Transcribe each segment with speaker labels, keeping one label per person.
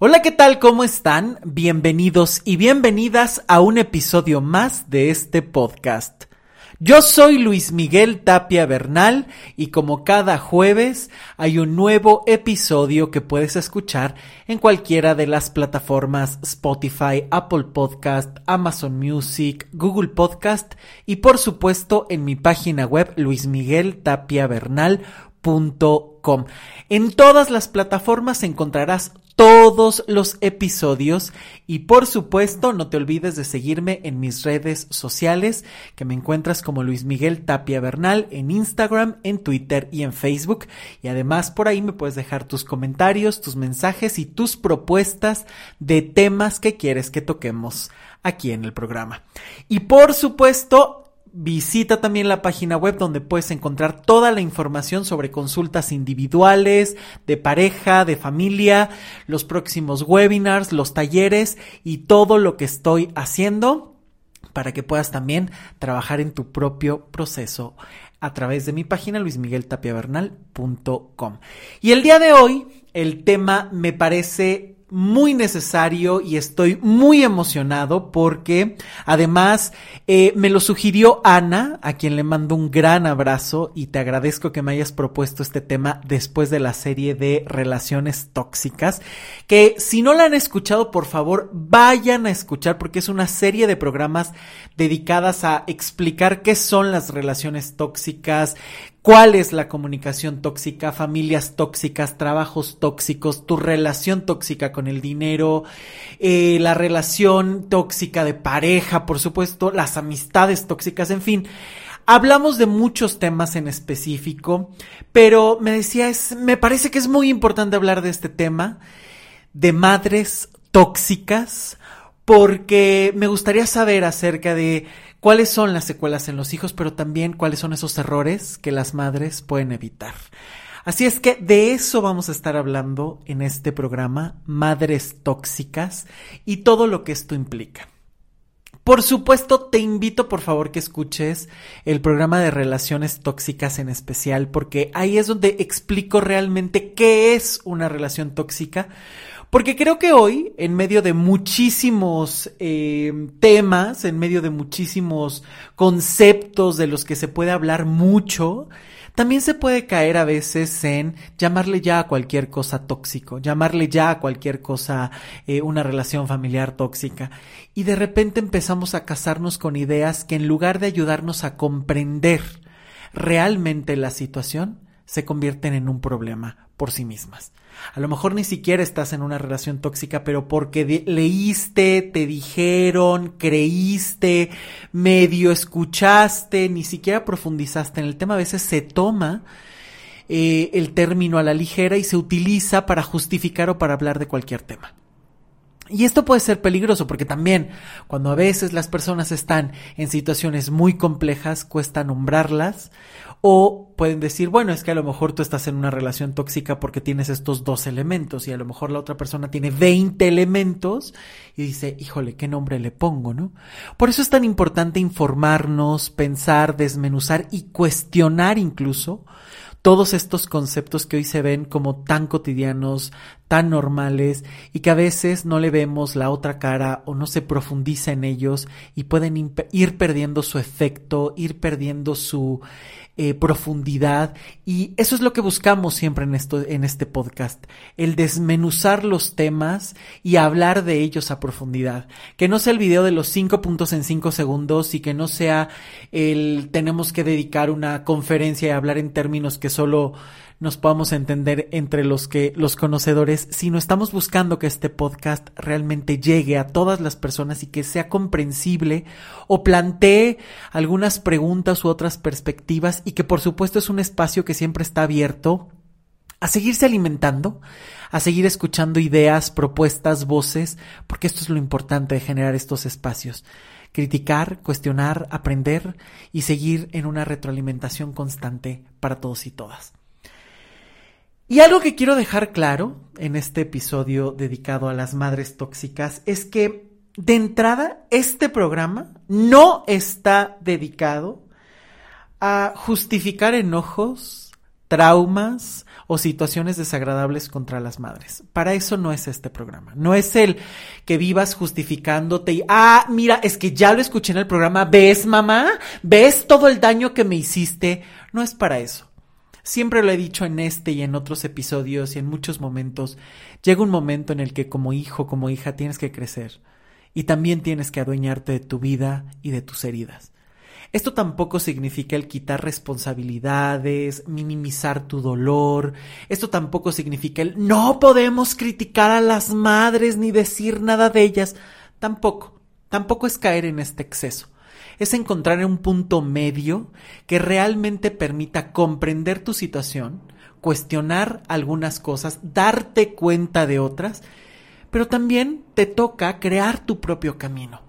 Speaker 1: Hola, ¿qué tal? ¿Cómo están? Bienvenidos y bienvenidas a un episodio más de este podcast. Yo soy Luis Miguel Tapia Bernal y como cada jueves hay un nuevo episodio que puedes escuchar en cualquiera de las plataformas Spotify, Apple Podcast, Amazon Music, Google Podcast y por supuesto en mi página web luismigueltapiavernal.com. En todas las plataformas encontrarás todos los episodios y por supuesto no te olvides de seguirme en mis redes sociales que me encuentras como Luis Miguel Tapia Bernal en Instagram, en Twitter y en Facebook y además por ahí me puedes dejar tus comentarios, tus mensajes y tus propuestas de temas que quieres que toquemos aquí en el programa. Y por supuesto, Visita también la página web donde puedes encontrar toda la información sobre consultas individuales, de pareja, de familia, los próximos webinars, los talleres y todo lo que estoy haciendo para que puedas también trabajar en tu propio proceso a través de mi página luismigueltapiavernal.com. Y el día de hoy el tema me parece muy necesario y estoy muy emocionado porque además eh, me lo sugirió Ana, a quien le mando un gran abrazo y te agradezco que me hayas propuesto este tema después de la serie de relaciones tóxicas, que si no la han escuchado, por favor, vayan a escuchar porque es una serie de programas dedicadas a explicar qué son las relaciones tóxicas, cuál es la comunicación tóxica, familias tóxicas, trabajos tóxicos, tu relación tóxica con el dinero, eh, la relación tóxica de pareja, por supuesto, las amistades tóxicas, en fin. Hablamos de muchos temas en específico, pero me decía, me parece que es muy importante hablar de este tema, de madres tóxicas, porque me gustaría saber acerca de cuáles son las secuelas en los hijos, pero también cuáles son esos errores que las madres pueden evitar. Así es que de eso vamos a estar hablando en este programa, Madres Tóxicas, y todo lo que esto implica. Por supuesto, te invito por favor que escuches el programa de relaciones tóxicas en especial, porque ahí es donde explico realmente qué es una relación tóxica, porque creo que hoy, en medio de muchísimos eh, temas, en medio de muchísimos conceptos de los que se puede hablar mucho, también se puede caer a veces en llamarle ya a cualquier cosa tóxico, llamarle ya a cualquier cosa eh, una relación familiar tóxica. Y de repente empezamos a casarnos con ideas que en lugar de ayudarnos a comprender realmente la situación, se convierten en un problema por sí mismas. A lo mejor ni siquiera estás en una relación tóxica, pero porque leíste, te dijeron, creíste, medio escuchaste, ni siquiera profundizaste en el tema. A veces se toma eh, el término a la ligera y se utiliza para justificar o para hablar de cualquier tema. Y esto puede ser peligroso porque también cuando a veces las personas están en situaciones muy complejas, cuesta nombrarlas o pueden decir, bueno, es que a lo mejor tú estás en una relación tóxica porque tienes estos dos elementos y a lo mejor la otra persona tiene 20 elementos y dice, híjole, ¿qué nombre le pongo, no? Por eso es tan importante informarnos, pensar, desmenuzar y cuestionar incluso todos estos conceptos que hoy se ven como tan cotidianos, tan normales y que a veces no le vemos la otra cara o no se profundiza en ellos y pueden ir perdiendo su efecto, ir perdiendo su eh, profundidad. Y eso es lo que buscamos siempre en esto en este podcast el desmenuzar los temas y hablar de ellos a profundidad. Que no sea el video de los cinco puntos en cinco segundos y que no sea el tenemos que dedicar una conferencia y hablar en términos que solo nos podamos entender entre los que los conocedores, sino estamos buscando que este podcast realmente llegue a todas las personas y que sea comprensible o plantee algunas preguntas u otras perspectivas y que por supuesto es un espacio que siempre está abierto a seguirse alimentando, a seguir escuchando ideas, propuestas, voces, porque esto es lo importante de generar estos espacios. Criticar, cuestionar, aprender y seguir en una retroalimentación constante para todos y todas. Y algo que quiero dejar claro en este episodio dedicado a las madres tóxicas es que de entrada este programa no está dedicado a justificar enojos, traumas o situaciones desagradables contra las madres. Para eso no es este programa. No es el que vivas justificándote y, ah, mira, es que ya lo escuché en el programa, ¿ves mamá? ¿Ves todo el daño que me hiciste? No es para eso. Siempre lo he dicho en este y en otros episodios y en muchos momentos, llega un momento en el que como hijo, como hija, tienes que crecer y también tienes que adueñarte de tu vida y de tus heridas. Esto tampoco significa el quitar responsabilidades, minimizar tu dolor. Esto tampoco significa el no podemos criticar a las madres ni decir nada de ellas. Tampoco, tampoco es caer en este exceso. Es encontrar un punto medio que realmente permita comprender tu situación, cuestionar algunas cosas, darte cuenta de otras, pero también te toca crear tu propio camino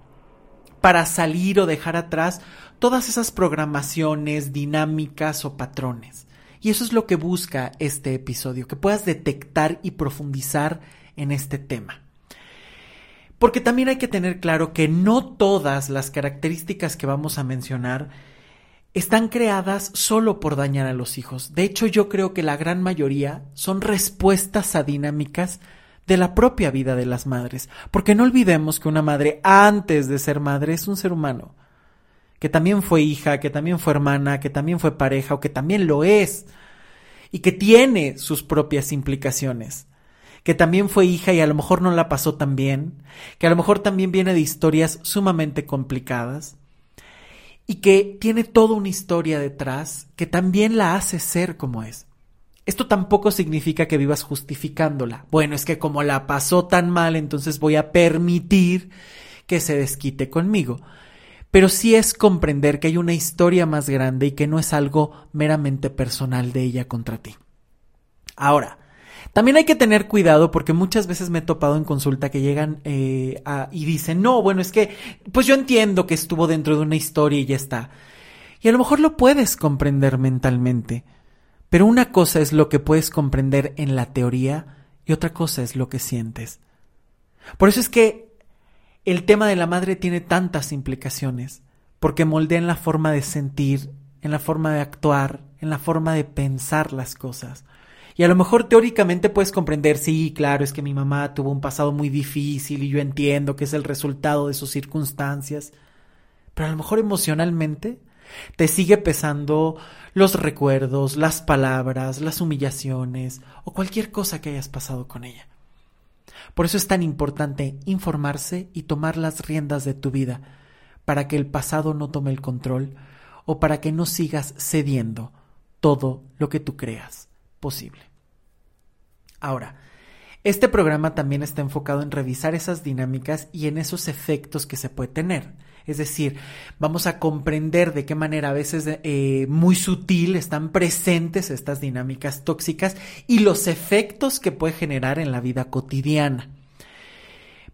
Speaker 1: para salir o dejar atrás todas esas programaciones, dinámicas o patrones. Y eso es lo que busca este episodio, que puedas detectar y profundizar en este tema. Porque también hay que tener claro que no todas las características que vamos a mencionar están creadas solo por dañar a los hijos. De hecho, yo creo que la gran mayoría son respuestas a dinámicas de la propia vida de las madres. Porque no olvidemos que una madre antes de ser madre es un ser humano que también fue hija, que también fue hermana, que también fue pareja o que también lo es y que tiene sus propias implicaciones, que también fue hija y a lo mejor no la pasó tan bien, que a lo mejor también viene de historias sumamente complicadas y que tiene toda una historia detrás que también la hace ser como es. Esto tampoco significa que vivas justificándola. Bueno, es que como la pasó tan mal, entonces voy a permitir que se desquite conmigo pero sí es comprender que hay una historia más grande y que no es algo meramente personal de ella contra ti. Ahora, también hay que tener cuidado porque muchas veces me he topado en consulta que llegan eh, y dicen, no, bueno, es que, pues yo entiendo que estuvo dentro de una historia y ya está. Y a lo mejor lo puedes comprender mentalmente, pero una cosa es lo que puedes comprender en la teoría y otra cosa es lo que sientes. Por eso es que el tema de la madre tiene tantas implicaciones, porque moldea en la forma de sentir, en la forma de actuar, en la forma de pensar las cosas. Y a lo mejor teóricamente puedes comprender, sí, claro, es que mi mamá tuvo un pasado muy difícil y yo entiendo que es el resultado de sus circunstancias, pero a lo mejor emocionalmente te sigue pesando los recuerdos, las palabras, las humillaciones o cualquier cosa que hayas pasado con ella. Por eso es tan importante informarse y tomar las riendas de tu vida, para que el pasado no tome el control o para que no sigas cediendo todo lo que tú creas posible. Ahora, este programa también está enfocado en revisar esas dinámicas y en esos efectos que se puede tener. Es decir, vamos a comprender de qué manera a veces eh, muy sutil están presentes estas dinámicas tóxicas y los efectos que puede generar en la vida cotidiana.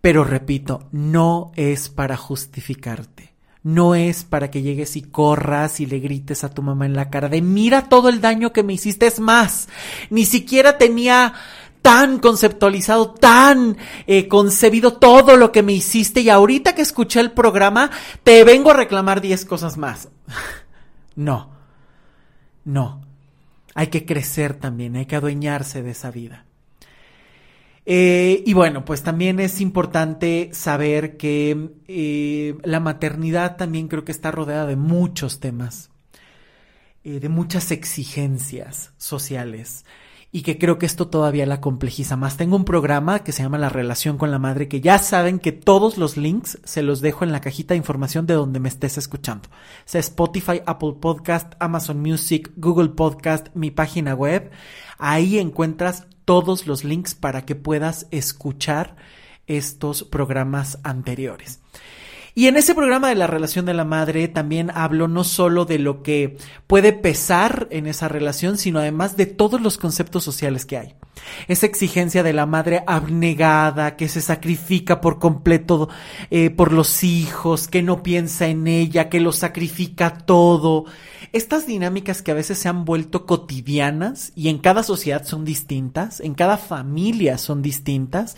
Speaker 1: Pero repito, no es para justificarte. No es para que llegues y corras y le grites a tu mamá en la cara de mira todo el daño que me hiciste. Es más, ni siquiera tenía tan conceptualizado, tan eh, concebido todo lo que me hiciste y ahorita que escuché el programa te vengo a reclamar 10 cosas más. no, no. Hay que crecer también, hay que adueñarse de esa vida. Eh, y bueno, pues también es importante saber que eh, la maternidad también creo que está rodeada de muchos temas, de muchas exigencias sociales y que creo que esto todavía la complejiza más. Tengo un programa que se llama La relación con la madre, que ya saben que todos los links se los dejo en la cajita de información de donde me estés escuchando. Sea Spotify, Apple Podcast, Amazon Music, Google Podcast, mi página web. Ahí encuentras todos los links para que puedas escuchar estos programas anteriores. Y en ese programa de la relación de la madre también hablo no solo de lo que puede pesar en esa relación, sino además de todos los conceptos sociales que hay. Esa exigencia de la madre abnegada, que se sacrifica por completo eh, por los hijos, que no piensa en ella, que lo sacrifica todo. Estas dinámicas que a veces se han vuelto cotidianas y en cada sociedad son distintas, en cada familia son distintas,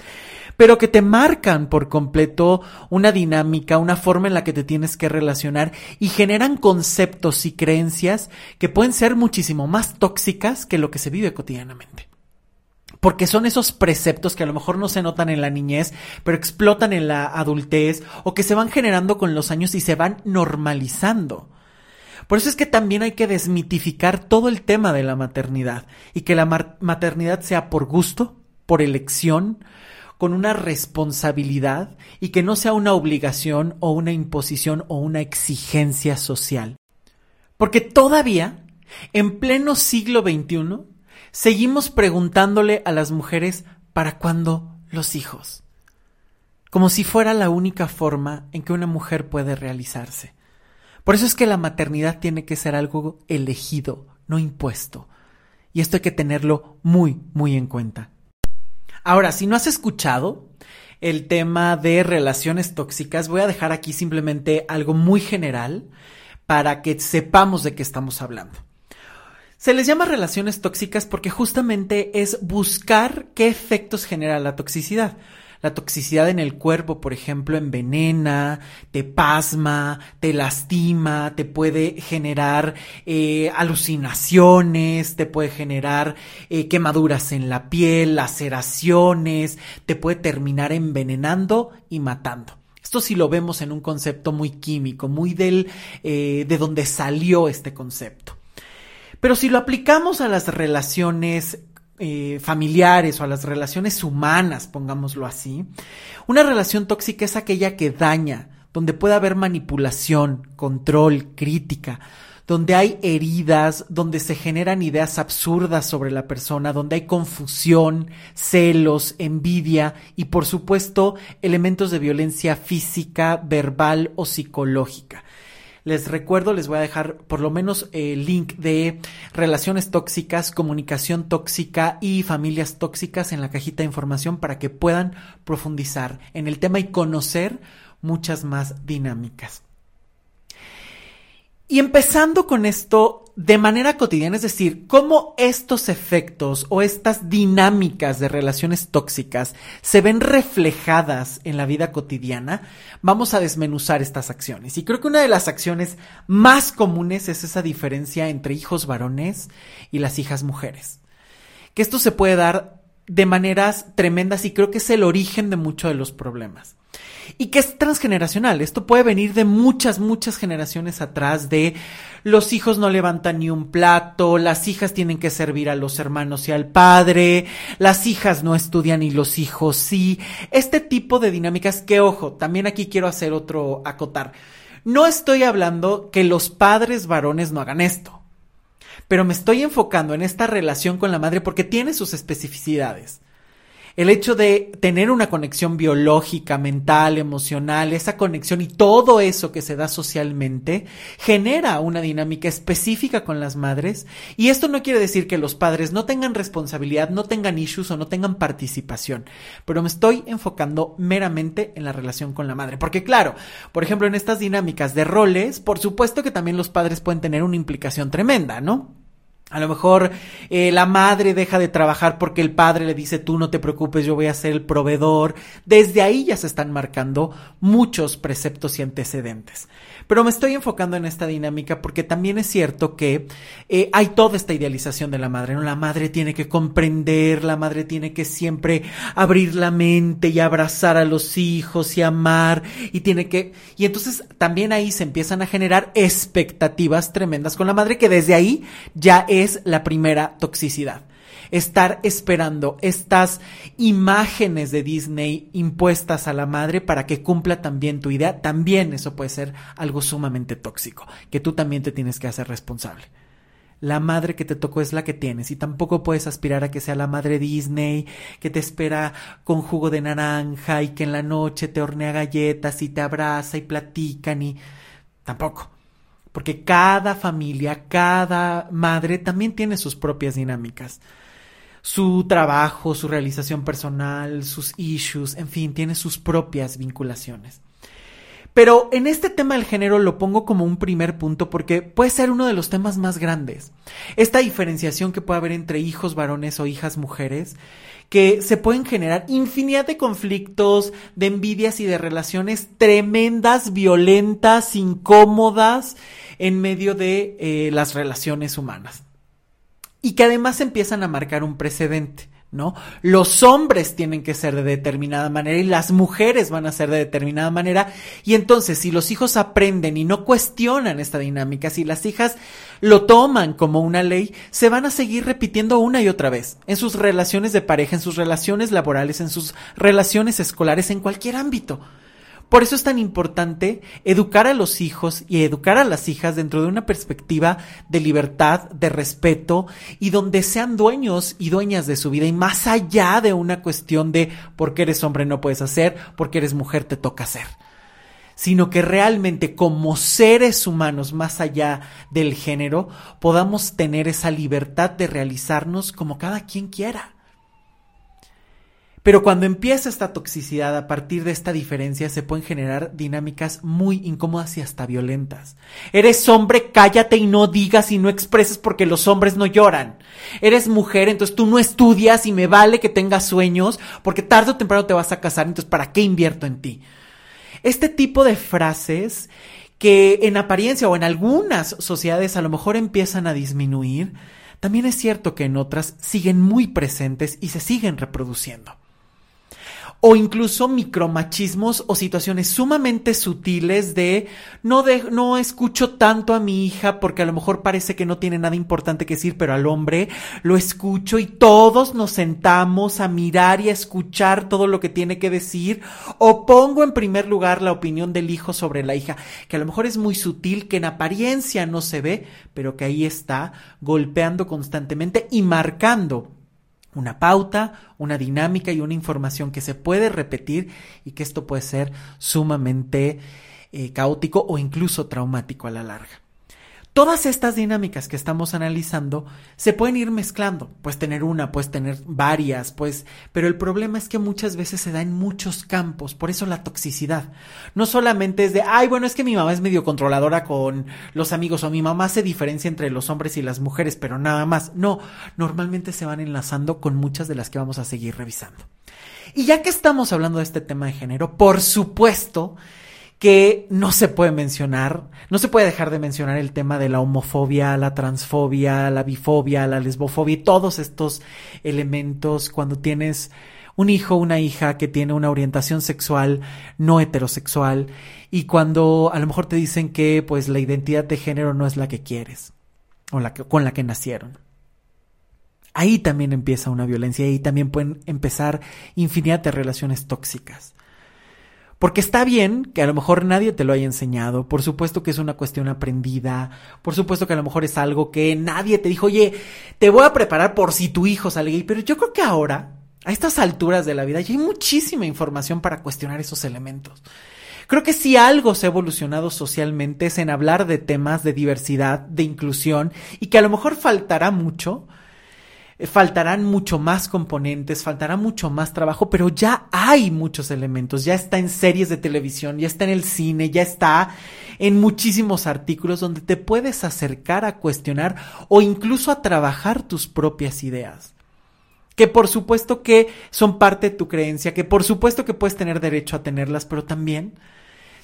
Speaker 1: pero que te marcan por completo una dinámica, una forma en la que te tienes que relacionar y generan conceptos y creencias que pueden ser muchísimo más tóxicas que lo que se vive cotidianamente. Porque son esos preceptos que a lo mejor no se notan en la niñez, pero explotan en la adultez o que se van generando con los años y se van normalizando. Por eso es que también hay que desmitificar todo el tema de la maternidad y que la maternidad sea por gusto, por elección, con una responsabilidad y que no sea una obligación o una imposición o una exigencia social. Porque todavía, en pleno siglo XXI, seguimos preguntándole a las mujeres para cuándo los hijos, como si fuera la única forma en que una mujer puede realizarse. Por eso es que la maternidad tiene que ser algo elegido, no impuesto. Y esto hay que tenerlo muy, muy en cuenta. Ahora, si no has escuchado el tema de relaciones tóxicas, voy a dejar aquí simplemente algo muy general para que sepamos de qué estamos hablando. Se les llama relaciones tóxicas porque justamente es buscar qué efectos genera la toxicidad. La toxicidad en el cuerpo, por ejemplo, envenena, te pasma, te lastima, te puede generar eh, alucinaciones, te puede generar eh, quemaduras en la piel, laceraciones, te puede terminar envenenando y matando. Esto sí lo vemos en un concepto muy químico, muy del, eh, de donde salió este concepto. Pero si lo aplicamos a las relaciones eh, familiares o a las relaciones humanas, pongámoslo así, una relación tóxica es aquella que daña, donde puede haber manipulación, control, crítica, donde hay heridas, donde se generan ideas absurdas sobre la persona, donde hay confusión, celos, envidia y por supuesto elementos de violencia física, verbal o psicológica. Les recuerdo, les voy a dejar por lo menos el link de relaciones tóxicas, comunicación tóxica y familias tóxicas en la cajita de información para que puedan profundizar en el tema y conocer muchas más dinámicas. Y empezando con esto de manera cotidiana, es decir, cómo estos efectos o estas dinámicas de relaciones tóxicas se ven reflejadas en la vida cotidiana, vamos a desmenuzar estas acciones. Y creo que una de las acciones más comunes es esa diferencia entre hijos varones y las hijas mujeres. Que esto se puede dar de maneras tremendas y creo que es el origen de muchos de los problemas y que es transgeneracional. Esto puede venir de muchas, muchas generaciones atrás de los hijos no levantan ni un plato, las hijas tienen que servir a los hermanos y al padre, las hijas no estudian y los hijos sí. Este tipo de dinámicas que, ojo, también aquí quiero hacer otro acotar. No estoy hablando que los padres varones no hagan esto, pero me estoy enfocando en esta relación con la madre porque tiene sus especificidades el hecho de tener una conexión biológica, mental, emocional, esa conexión y todo eso que se da socialmente genera una dinámica específica con las madres y esto no quiere decir que los padres no tengan responsabilidad, no tengan issues o no tengan participación, pero me estoy enfocando meramente en la relación con la madre, porque claro, por ejemplo, en estas dinámicas de roles, por supuesto que también los padres pueden tener una implicación tremenda, ¿no? A lo mejor eh, la madre deja de trabajar porque el padre le dice tú no te preocupes, yo voy a ser el proveedor. Desde ahí ya se están marcando muchos preceptos y antecedentes. Pero me estoy enfocando en esta dinámica porque también es cierto que eh, hay toda esta idealización de la madre, ¿no? La madre tiene que comprender, la madre tiene que siempre abrir la mente y abrazar a los hijos y amar y tiene que... Y entonces también ahí se empiezan a generar expectativas tremendas con la madre que desde ahí ya la primera toxicidad estar esperando estas imágenes de Disney impuestas a la madre para que cumpla también tu idea, también eso puede ser algo sumamente tóxico, que tú también te tienes que hacer responsable. La madre que te tocó es la que tienes y tampoco puedes aspirar a que sea la madre Disney que te espera con jugo de naranja y que en la noche te hornea galletas y te abraza y platican y tampoco. Porque cada familia, cada madre también tiene sus propias dinámicas su trabajo, su realización personal, sus issues, en fin, tiene sus propias vinculaciones. Pero en este tema del género lo pongo como un primer punto porque puede ser uno de los temas más grandes. Esta diferenciación que puede haber entre hijos varones o hijas mujeres, que se pueden generar infinidad de conflictos, de envidias y de relaciones tremendas, violentas, incómodas en medio de eh, las relaciones humanas. Y que además empiezan a marcar un precedente. ¿no? Los hombres tienen que ser de determinada manera y las mujeres van a ser de determinada manera. Y entonces, si los hijos aprenden y no cuestionan esta dinámica, si las hijas lo toman como una ley, se van a seguir repitiendo una y otra vez en sus relaciones de pareja, en sus relaciones laborales, en sus relaciones escolares, en cualquier ámbito. Por eso es tan importante educar a los hijos y educar a las hijas dentro de una perspectiva de libertad, de respeto y donde sean dueños y dueñas de su vida y más allá de una cuestión de porque eres hombre no puedes hacer, porque eres mujer te toca hacer sino que realmente como seres humanos, más allá del género, podamos tener esa libertad de realizarnos como cada quien quiera. Pero cuando empieza esta toxicidad a partir de esta diferencia se pueden generar dinámicas muy incómodas y hasta violentas. Eres hombre, cállate y no digas y no expreses porque los hombres no lloran. Eres mujer, entonces tú no estudias y me vale que tengas sueños porque tarde o temprano te vas a casar, entonces ¿para qué invierto en ti? Este tipo de frases que en apariencia o en algunas sociedades a lo mejor empiezan a disminuir, también es cierto que en otras siguen muy presentes y se siguen reproduciendo o incluso micromachismos o situaciones sumamente sutiles de no, de no escucho tanto a mi hija porque a lo mejor parece que no tiene nada importante que decir, pero al hombre lo escucho y todos nos sentamos a mirar y a escuchar todo lo que tiene que decir o pongo en primer lugar la opinión del hijo sobre la hija, que a lo mejor es muy sutil, que en apariencia no se ve, pero que ahí está golpeando constantemente y marcando una pauta, una dinámica y una información que se puede repetir y que esto puede ser sumamente eh, caótico o incluso traumático a la larga. Todas estas dinámicas que estamos analizando se pueden ir mezclando. Puedes tener una, puedes tener varias, pues, pero el problema es que muchas veces se da en muchos campos, por eso la toxicidad. No solamente es de, ay, bueno, es que mi mamá es medio controladora con los amigos o mi mamá se diferencia entre los hombres y las mujeres, pero nada más. No, normalmente se van enlazando con muchas de las que vamos a seguir revisando. Y ya que estamos hablando de este tema de género, por supuesto, que no se puede mencionar, no se puede dejar de mencionar el tema de la homofobia, la transfobia, la bifobia, la lesbofobia y todos estos elementos cuando tienes un hijo, una hija que tiene una orientación sexual no heterosexual y cuando a lo mejor te dicen que pues la identidad de género no es la que quieres o la que, con la que nacieron. Ahí también empieza una violencia y ahí también pueden empezar infinidad de relaciones tóxicas. Porque está bien que a lo mejor nadie te lo haya enseñado, por supuesto que es una cuestión aprendida, por supuesto que a lo mejor es algo que nadie te dijo, oye, te voy a preparar por si tu hijo sale gay, pero yo creo que ahora, a estas alturas de la vida, ya hay muchísima información para cuestionar esos elementos. Creo que si algo se ha evolucionado socialmente es en hablar de temas de diversidad, de inclusión, y que a lo mejor faltará mucho, faltarán mucho más componentes, faltará mucho más trabajo, pero ya hay muchos elementos, ya está en series de televisión, ya está en el cine, ya está en muchísimos artículos donde te puedes acercar a cuestionar o incluso a trabajar tus propias ideas. Que por supuesto que son parte de tu creencia, que por supuesto que puedes tener derecho a tenerlas, pero también,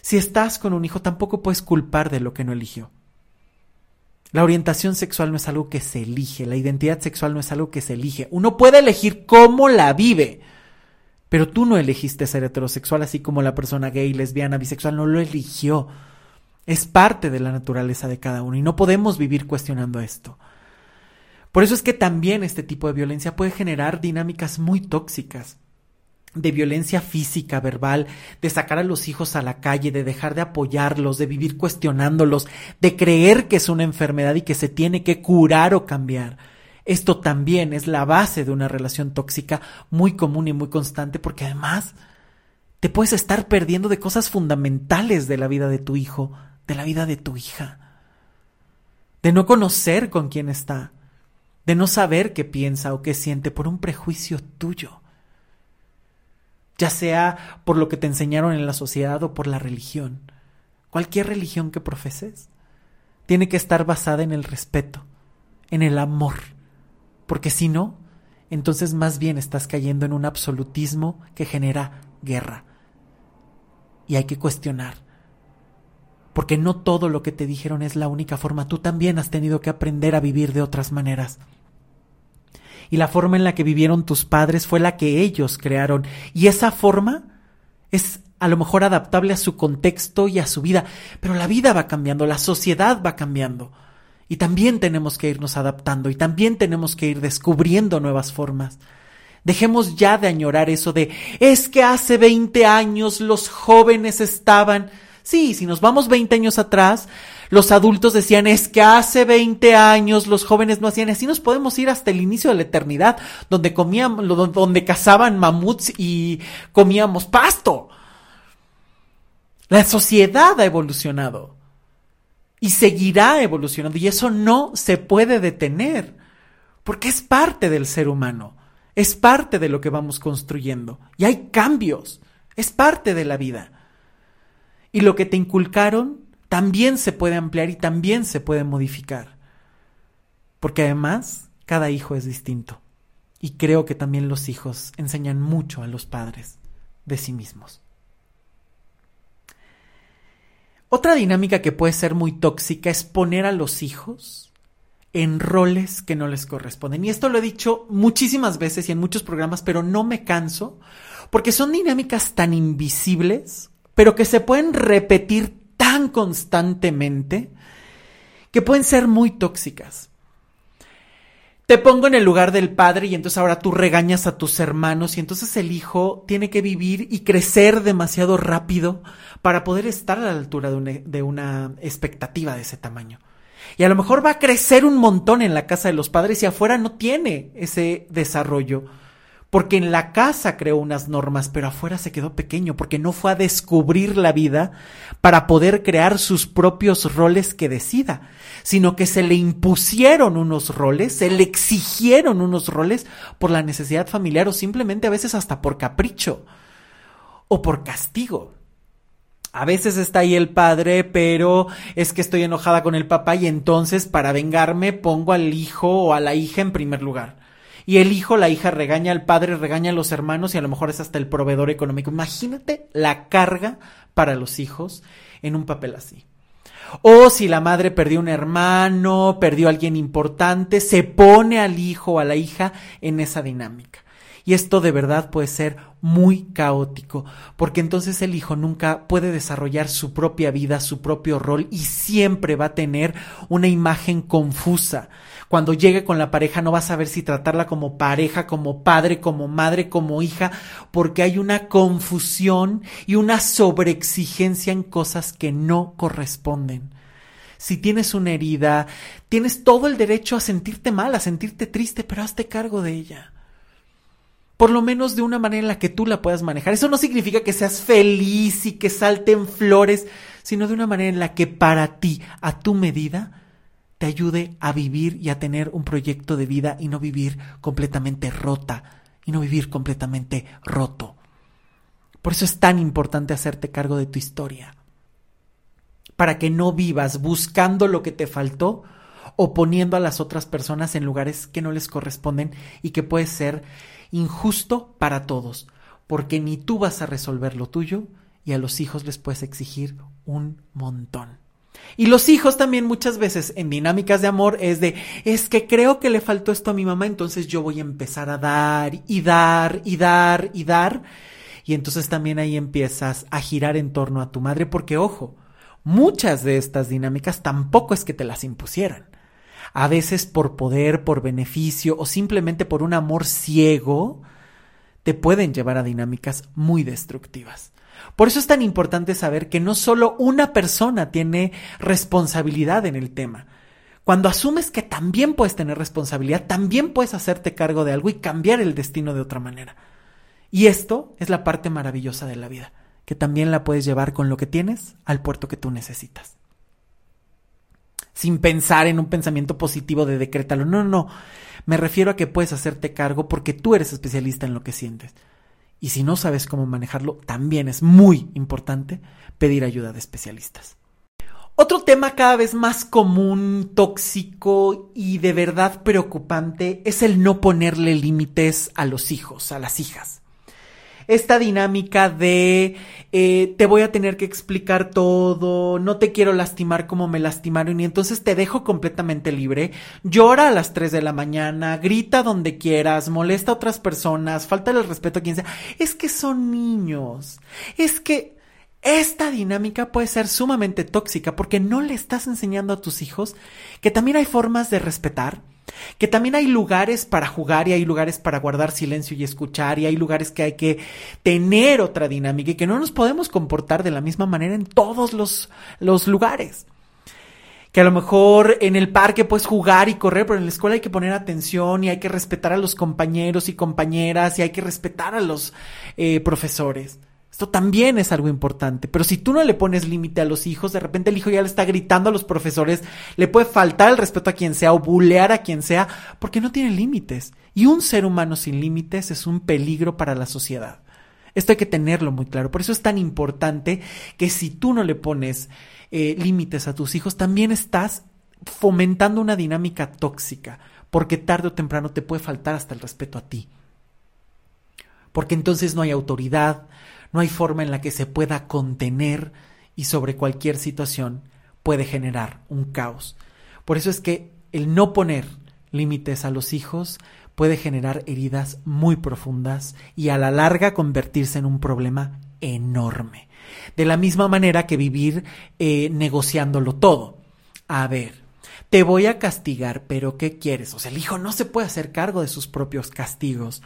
Speaker 1: si estás con un hijo, tampoco puedes culpar de lo que no eligió. La orientación sexual no es algo que se elige, la identidad sexual no es algo que se elige. Uno puede elegir cómo la vive, pero tú no elegiste ser heterosexual, así como la persona gay, lesbiana, bisexual no lo eligió. Es parte de la naturaleza de cada uno y no podemos vivir cuestionando esto. Por eso es que también este tipo de violencia puede generar dinámicas muy tóxicas de violencia física, verbal, de sacar a los hijos a la calle, de dejar de apoyarlos, de vivir cuestionándolos, de creer que es una enfermedad y que se tiene que curar o cambiar. Esto también es la base de una relación tóxica muy común y muy constante porque además te puedes estar perdiendo de cosas fundamentales de la vida de tu hijo, de la vida de tu hija, de no conocer con quién está, de no saber qué piensa o qué siente por un prejuicio tuyo ya sea por lo que te enseñaron en la sociedad o por la religión. Cualquier religión que profeses tiene que estar basada en el respeto, en el amor, porque si no, entonces más bien estás cayendo en un absolutismo que genera guerra. Y hay que cuestionar. Porque no todo lo que te dijeron es la única forma. Tú también has tenido que aprender a vivir de otras maneras. Y la forma en la que vivieron tus padres fue la que ellos crearon. Y esa forma es a lo mejor adaptable a su contexto y a su vida. Pero la vida va cambiando, la sociedad va cambiando. Y también tenemos que irnos adaptando y también tenemos que ir descubriendo nuevas formas. Dejemos ya de añorar eso de es que hace 20 años los jóvenes estaban. Sí, si nos vamos 20 años atrás, los adultos decían es que hace 20 años los jóvenes no hacían. Así nos podemos ir hasta el inicio de la eternidad, donde comían, donde cazaban mamuts y comíamos pasto. La sociedad ha evolucionado y seguirá evolucionando y eso no se puede detener porque es parte del ser humano, es parte de lo que vamos construyendo y hay cambios, es parte de la vida. Y lo que te inculcaron también se puede ampliar y también se puede modificar. Porque además, cada hijo es distinto. Y creo que también los hijos enseñan mucho a los padres de sí mismos. Otra dinámica que puede ser muy tóxica es poner a los hijos en roles que no les corresponden. Y esto lo he dicho muchísimas veces y en muchos programas, pero no me canso, porque son dinámicas tan invisibles, pero que se pueden repetir tan constantemente, que pueden ser muy tóxicas. Te pongo en el lugar del padre y entonces ahora tú regañas a tus hermanos y entonces el hijo tiene que vivir y crecer demasiado rápido para poder estar a la altura de una, de una expectativa de ese tamaño. Y a lo mejor va a crecer un montón en la casa de los padres y afuera no tiene ese desarrollo porque en la casa creó unas normas, pero afuera se quedó pequeño, porque no fue a descubrir la vida para poder crear sus propios roles que decida, sino que se le impusieron unos roles, se le exigieron unos roles por la necesidad familiar o simplemente a veces hasta por capricho o por castigo. A veces está ahí el padre, pero es que estoy enojada con el papá y entonces para vengarme pongo al hijo o a la hija en primer lugar y el hijo, la hija regaña al padre, regaña a los hermanos y a lo mejor es hasta el proveedor económico. Imagínate la carga para los hijos en un papel así. O si la madre perdió un hermano, perdió a alguien importante, se pone al hijo o a la hija en esa dinámica. Y esto de verdad puede ser muy caótico, porque entonces el hijo nunca puede desarrollar su propia vida, su propio rol y siempre va a tener una imagen confusa. Cuando llegue con la pareja no va a saber si tratarla como pareja, como padre, como madre, como hija, porque hay una confusión y una sobreexigencia en cosas que no corresponden si tienes una herida, tienes todo el derecho a sentirte mal, a sentirte triste, pero hazte cargo de ella por lo menos de una manera en la que tú la puedas manejar. Eso no significa que seas feliz y que salten flores, sino de una manera en la que para ti, a tu medida, te ayude a vivir y a tener un proyecto de vida y no vivir completamente rota y no vivir completamente roto. Por eso es tan importante hacerte cargo de tu historia. Para que no vivas buscando lo que te faltó o poniendo a las otras personas en lugares que no les corresponden y que puede ser injusto para todos, porque ni tú vas a resolver lo tuyo y a los hijos les puedes exigir un montón. Y los hijos también muchas veces en dinámicas de amor es de, es que creo que le faltó esto a mi mamá, entonces yo voy a empezar a dar y dar y dar y dar. Y entonces también ahí empiezas a girar en torno a tu madre, porque ojo, muchas de estas dinámicas tampoco es que te las impusieran a veces por poder, por beneficio o simplemente por un amor ciego, te pueden llevar a dinámicas muy destructivas. Por eso es tan importante saber que no solo una persona tiene responsabilidad en el tema. Cuando asumes que también puedes tener responsabilidad, también puedes hacerte cargo de algo y cambiar el destino de otra manera. Y esto es la parte maravillosa de la vida, que también la puedes llevar con lo que tienes al puerto que tú necesitas sin pensar en un pensamiento positivo de decrétalo. No, no, no. Me refiero a que puedes hacerte cargo porque tú eres especialista en lo que sientes. Y si no sabes cómo manejarlo, también es muy importante pedir ayuda de especialistas. Otro tema cada vez más común, tóxico y de verdad preocupante es el no ponerle límites a los hijos, a las hijas esta dinámica de eh, te voy a tener que explicar todo, no te quiero lastimar como me lastimaron y entonces te dejo completamente libre, llora a las 3 de la mañana, grita donde quieras, molesta a otras personas, falta el respeto a quien sea. Es que son niños, es que esta dinámica puede ser sumamente tóxica porque no le estás enseñando a tus hijos que también hay formas de respetar, que también hay lugares para jugar y hay lugares para guardar silencio y escuchar y hay lugares que hay que tener otra dinámica y que no nos podemos comportar de la misma manera en todos los, los lugares. Que a lo mejor en el parque puedes jugar y correr, pero en la escuela hay que poner atención y hay que respetar a los compañeros y compañeras y hay que respetar a los eh, profesores. Esto también es algo importante. Pero si tú no le pones límite a los hijos, de repente el hijo ya le está gritando a los profesores, le puede faltar el respeto a quien sea o bulear a quien sea, porque no tiene límites. Y un ser humano sin límites es un peligro para la sociedad. Esto hay que tenerlo muy claro. Por eso es tan importante que si tú no le pones eh, límites a tus hijos, también estás fomentando una dinámica tóxica, porque tarde o temprano te puede faltar hasta el respeto a ti. Porque entonces no hay autoridad, no hay forma en la que se pueda contener y sobre cualquier situación puede generar un caos. Por eso es que el no poner límites a los hijos puede generar heridas muy profundas y a la larga convertirse en un problema enorme. De la misma manera que vivir eh, negociándolo todo. A ver, te voy a castigar, pero ¿qué quieres? O sea, el hijo no se puede hacer cargo de sus propios castigos.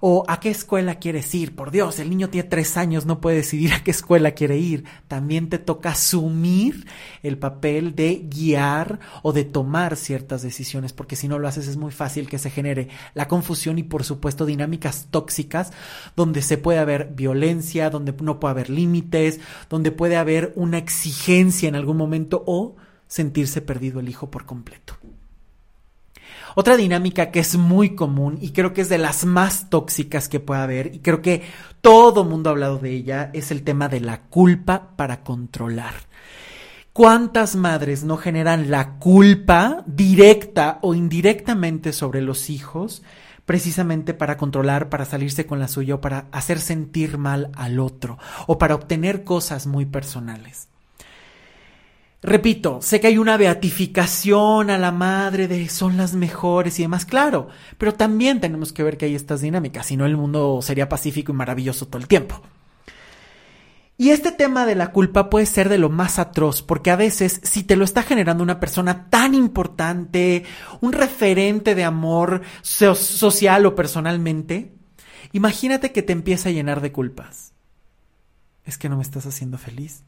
Speaker 1: O ¿a qué escuela quieres ir? Por Dios, el niño tiene tres años, no puede decidir a qué escuela quiere ir. También te toca asumir el papel de guiar o de tomar ciertas decisiones, porque si no lo haces es muy fácil que se genere la confusión y por supuesto dinámicas tóxicas donde se puede haber violencia, donde no puede haber límites, donde puede haber una exigencia en algún momento o sentirse perdido el hijo por completo. Otra dinámica que es muy común y creo que es de las más tóxicas que puede haber y creo que todo mundo ha hablado de ella es el tema de la culpa para controlar. ¿Cuántas madres no generan la culpa directa o indirectamente sobre los hijos precisamente para controlar, para salirse con la suya o para hacer sentir mal al otro o para obtener cosas muy personales? Repito, sé que hay una beatificación a la madre de son las mejores y demás, claro, pero también tenemos que ver que hay estas dinámicas, si no el mundo sería pacífico y maravilloso todo el tiempo. Y este tema de la culpa puede ser de lo más atroz, porque a veces si te lo está generando una persona tan importante, un referente de amor social o personalmente, imagínate que te empieza a llenar de culpas. Es que no me estás haciendo feliz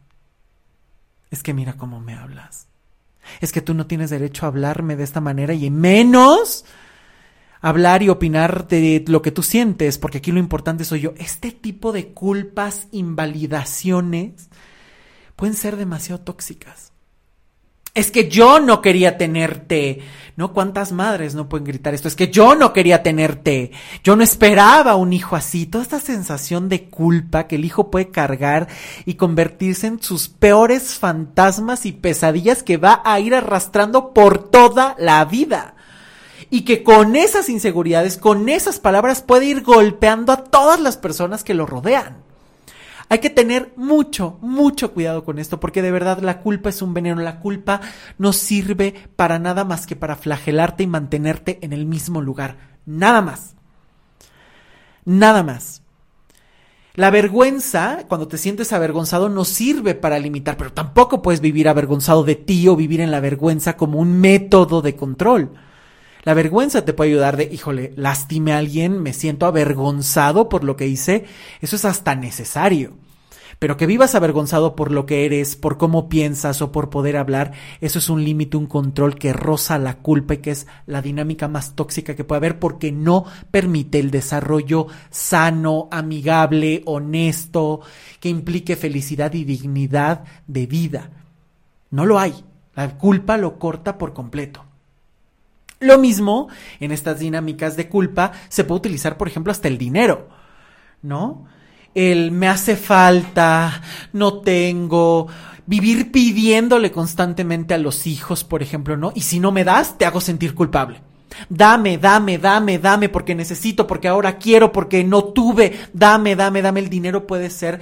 Speaker 1: es que mira cómo me hablas. Es que tú no tienes derecho a hablarme de esta manera y menos hablar y opinar de lo que tú sientes, porque aquí lo importante soy yo. Este tipo de culpas, invalidaciones, pueden ser demasiado tóxicas. Es que yo no quería tenerte. ¿No? ¿Cuántas madres no pueden gritar esto? Es que yo no quería tenerte. Yo no esperaba un hijo así. Toda esta sensación de culpa que el hijo puede cargar y convertirse en sus peores fantasmas y pesadillas que va a ir arrastrando por toda la vida. Y que con esas inseguridades, con esas palabras puede ir golpeando a todas las personas que lo rodean. Hay que tener mucho, mucho cuidado con esto, porque de verdad la culpa es un veneno. La culpa no sirve para nada más que para flagelarte y mantenerte en el mismo lugar. Nada más. Nada más. La vergüenza, cuando te sientes avergonzado, no sirve para limitar, pero tampoco puedes vivir avergonzado de ti o vivir en la vergüenza como un método de control. La vergüenza te puede ayudar de, híjole, lastime a alguien, me siento avergonzado por lo que hice. Eso es hasta necesario. Pero que vivas avergonzado por lo que eres, por cómo piensas o por poder hablar, eso es un límite, un control que roza la culpa y que es la dinámica más tóxica que puede haber porque no permite el desarrollo sano, amigable, honesto, que implique felicidad y dignidad de vida. No lo hay. La culpa lo corta por completo. Lo mismo en estas dinámicas de culpa se puede utilizar, por ejemplo, hasta el dinero, ¿no? El me hace falta, no tengo, vivir pidiéndole constantemente a los hijos, por ejemplo, ¿no? Y si no me das, te hago sentir culpable. Dame, dame, dame, dame, porque necesito, porque ahora quiero, porque no tuve. Dame, dame, dame. El dinero puede ser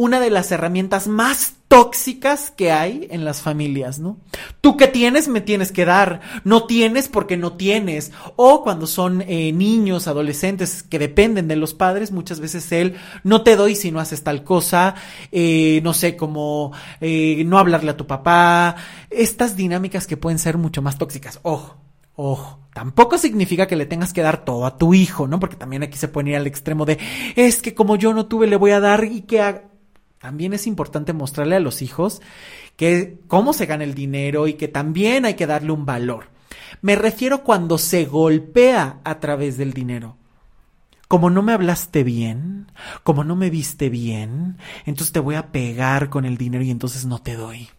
Speaker 1: una de las herramientas más tóxicas que hay en las familias, ¿no? Tú que tienes, me tienes que dar. No tienes porque no tienes. O cuando son eh, niños, adolescentes que dependen de los padres, muchas veces él no te doy si no haces tal cosa. Eh, no sé, como eh, no hablarle a tu papá. Estas dinámicas que pueden ser mucho más tóxicas. Ojo Ojo, tampoco significa que le tengas que dar todo a tu hijo, ¿no? Porque también aquí se puede ir al extremo de, es que como yo no tuve, le voy a dar y que. También es importante mostrarle a los hijos que cómo se gana el dinero y que también hay que darle un valor. Me refiero cuando se golpea a través del dinero. Como no me hablaste bien, como no me viste bien, entonces te voy a pegar con el dinero y entonces no te doy.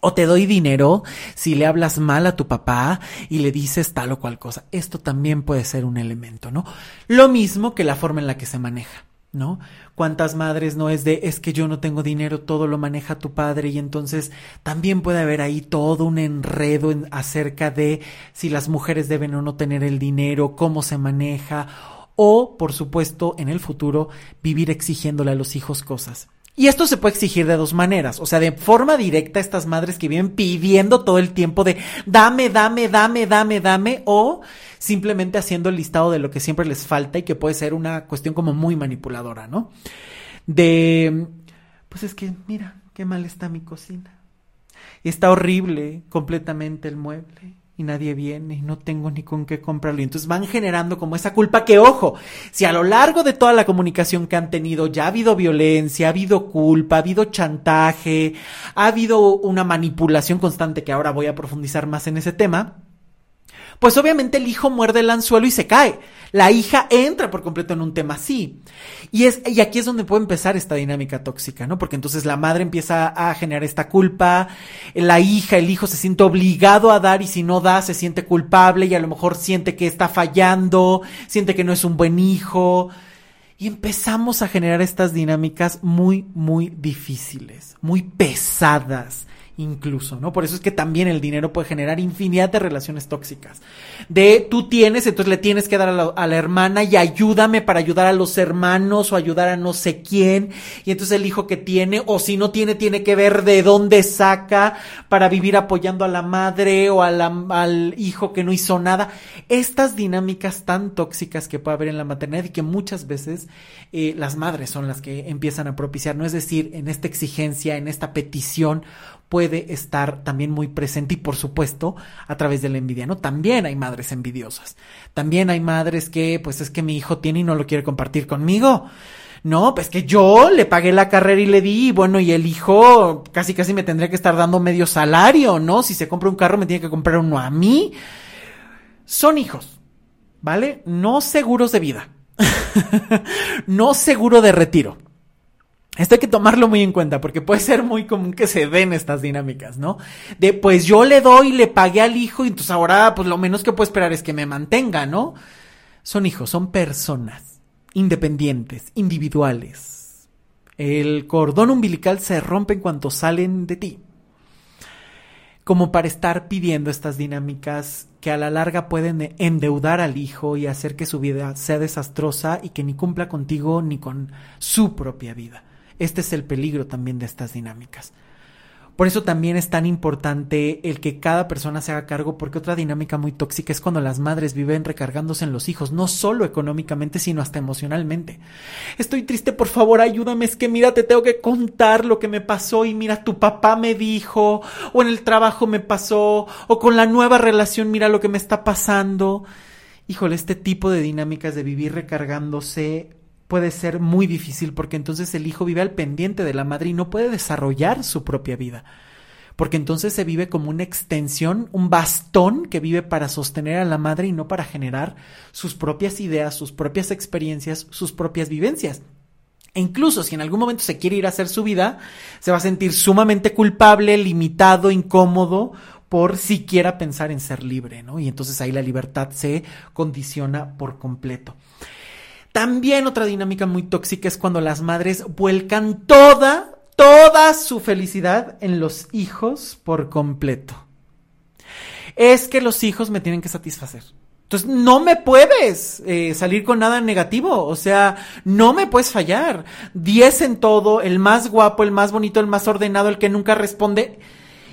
Speaker 1: O te doy dinero si le hablas mal a tu papá y le dices tal o cual cosa. Esto también puede ser un elemento, ¿no? Lo mismo que la forma en la que se maneja, ¿no? ¿Cuántas madres no es de es que yo no tengo dinero, todo lo maneja tu padre y entonces también puede haber ahí todo un enredo acerca de si las mujeres deben o no tener el dinero, cómo se maneja o, por supuesto, en el futuro vivir exigiéndole a los hijos cosas. Y esto se puede exigir de dos maneras, o sea, de forma directa estas madres que viven pidiendo todo el tiempo de dame, dame, dame, dame, dame, o simplemente haciendo el listado de lo que siempre les falta y que puede ser una cuestión como muy manipuladora, ¿no? De, pues es que, mira, qué mal está mi cocina. Está horrible completamente el mueble y nadie viene y no tengo ni con qué comprarlo. Y entonces van generando como esa culpa que, ojo, si a lo largo de toda la comunicación que han tenido ya ha habido violencia, ha habido culpa, ha habido chantaje, ha habido una manipulación constante que ahora voy a profundizar más en ese tema, pues obviamente el hijo muerde el anzuelo y se cae. La hija entra por completo en un tema así. Y es, y aquí es donde puede empezar esta dinámica tóxica, ¿no? Porque entonces la madre empieza a generar esta culpa, la hija, el hijo se siente obligado a dar y si no da se siente culpable y a lo mejor siente que está fallando, siente que no es un buen hijo. Y empezamos a generar estas dinámicas muy, muy difíciles, muy pesadas, incluso, ¿no? Por eso es que también el dinero puede generar infinidad de relaciones tóxicas. De tú tienes, entonces le tienes que dar a la, hermana y ayúdame para ayudar a los hermanos o ayudar a no sé quién. Y entonces el hijo que tiene, o si no tiene, tiene que ver de dónde saca para vivir apoyando a la madre o al hijo que no hizo nada. Estas dinámicas tan tóxicas que puede haber en la maternidad y que muchas veces eh, las madres son las que empiezan a propiciar, ¿no? Es decir, en esta exigencia, en esta petición puede estar también muy presente y por supuesto a través de la envidia, ¿no? También hay madres envidiosas, también hay madres que pues es que mi hijo tiene y no lo quiere compartir conmigo. No, pues que yo le pagué la carrera y le di, bueno, y el hijo casi casi me tendría que estar dando medio salario, ¿no? Si se compra un carro me tiene que comprar uno a mí. Son hijos, ¿vale? No seguros de vida. no seguro de retiro. Esto hay que tomarlo muy en cuenta porque puede ser muy común que se den estas dinámicas, ¿no? De pues yo le doy, le pagué al hijo y entonces ahora pues lo menos que puedo esperar es que me mantenga, ¿no? Son hijos, son personas independientes, individuales. El cordón umbilical se rompe en cuanto salen de ti. Como para estar pidiendo estas dinámicas que a la larga pueden endeudar al hijo y hacer que su vida sea desastrosa y que ni cumpla contigo ni con su propia vida. Este es el peligro también de estas dinámicas. Por eso también es tan importante el que cada persona se haga cargo, porque otra dinámica muy tóxica es cuando las madres viven recargándose en los hijos, no solo económicamente, sino hasta emocionalmente. Estoy triste, por favor, ayúdame, es que mira, te tengo que contar lo que me pasó y mira, tu papá me dijo, o en el trabajo me pasó, o con la nueva relación, mira lo que me está pasando. Híjole, este tipo de dinámicas de vivir recargándose puede ser muy difícil porque entonces el hijo vive al pendiente de la madre y no puede desarrollar su propia vida. Porque entonces se vive como una extensión, un bastón que vive para sostener a la madre y no para generar sus propias ideas, sus propias experiencias, sus propias vivencias. E incluso si en algún momento se quiere ir a hacer su vida, se va a sentir sumamente culpable, limitado, incómodo por siquiera pensar en ser libre, ¿no? Y entonces ahí la libertad se condiciona por completo. También otra dinámica muy tóxica es cuando las madres vuelcan toda, toda su felicidad en los hijos por completo. Es que los hijos me tienen que satisfacer. Entonces, no me puedes eh, salir con nada negativo. O sea, no me puedes fallar. Diez en todo, el más guapo, el más bonito, el más ordenado, el que nunca responde.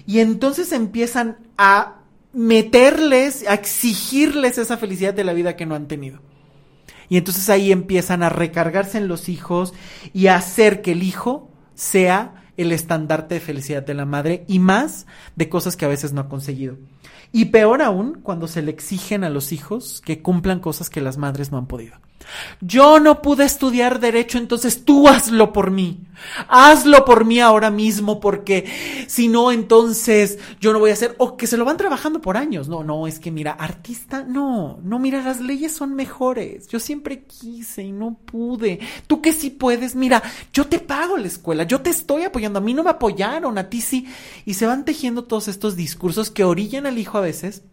Speaker 1: Y entonces empiezan a meterles, a exigirles esa felicidad de la vida que no han tenido. Y entonces ahí empiezan a recargarse en los hijos y a hacer que el hijo sea el estandarte de felicidad de la madre y más de cosas que a veces no ha conseguido. Y peor aún cuando se le exigen a los hijos que cumplan cosas que las madres no han podido. Yo no pude estudiar derecho, entonces tú hazlo por mí. Hazlo por mí ahora mismo, porque si no, entonces yo no voy a hacer, o que se lo van trabajando por años. No, no, es que mira, artista, no, no, mira, las leyes son mejores. Yo siempre quise y no pude. Tú que sí puedes, mira, yo te pago la escuela, yo te estoy apoyando, a mí no me apoyaron, a ti sí. Y se van tejiendo todos estos discursos que orillan al hijo a veces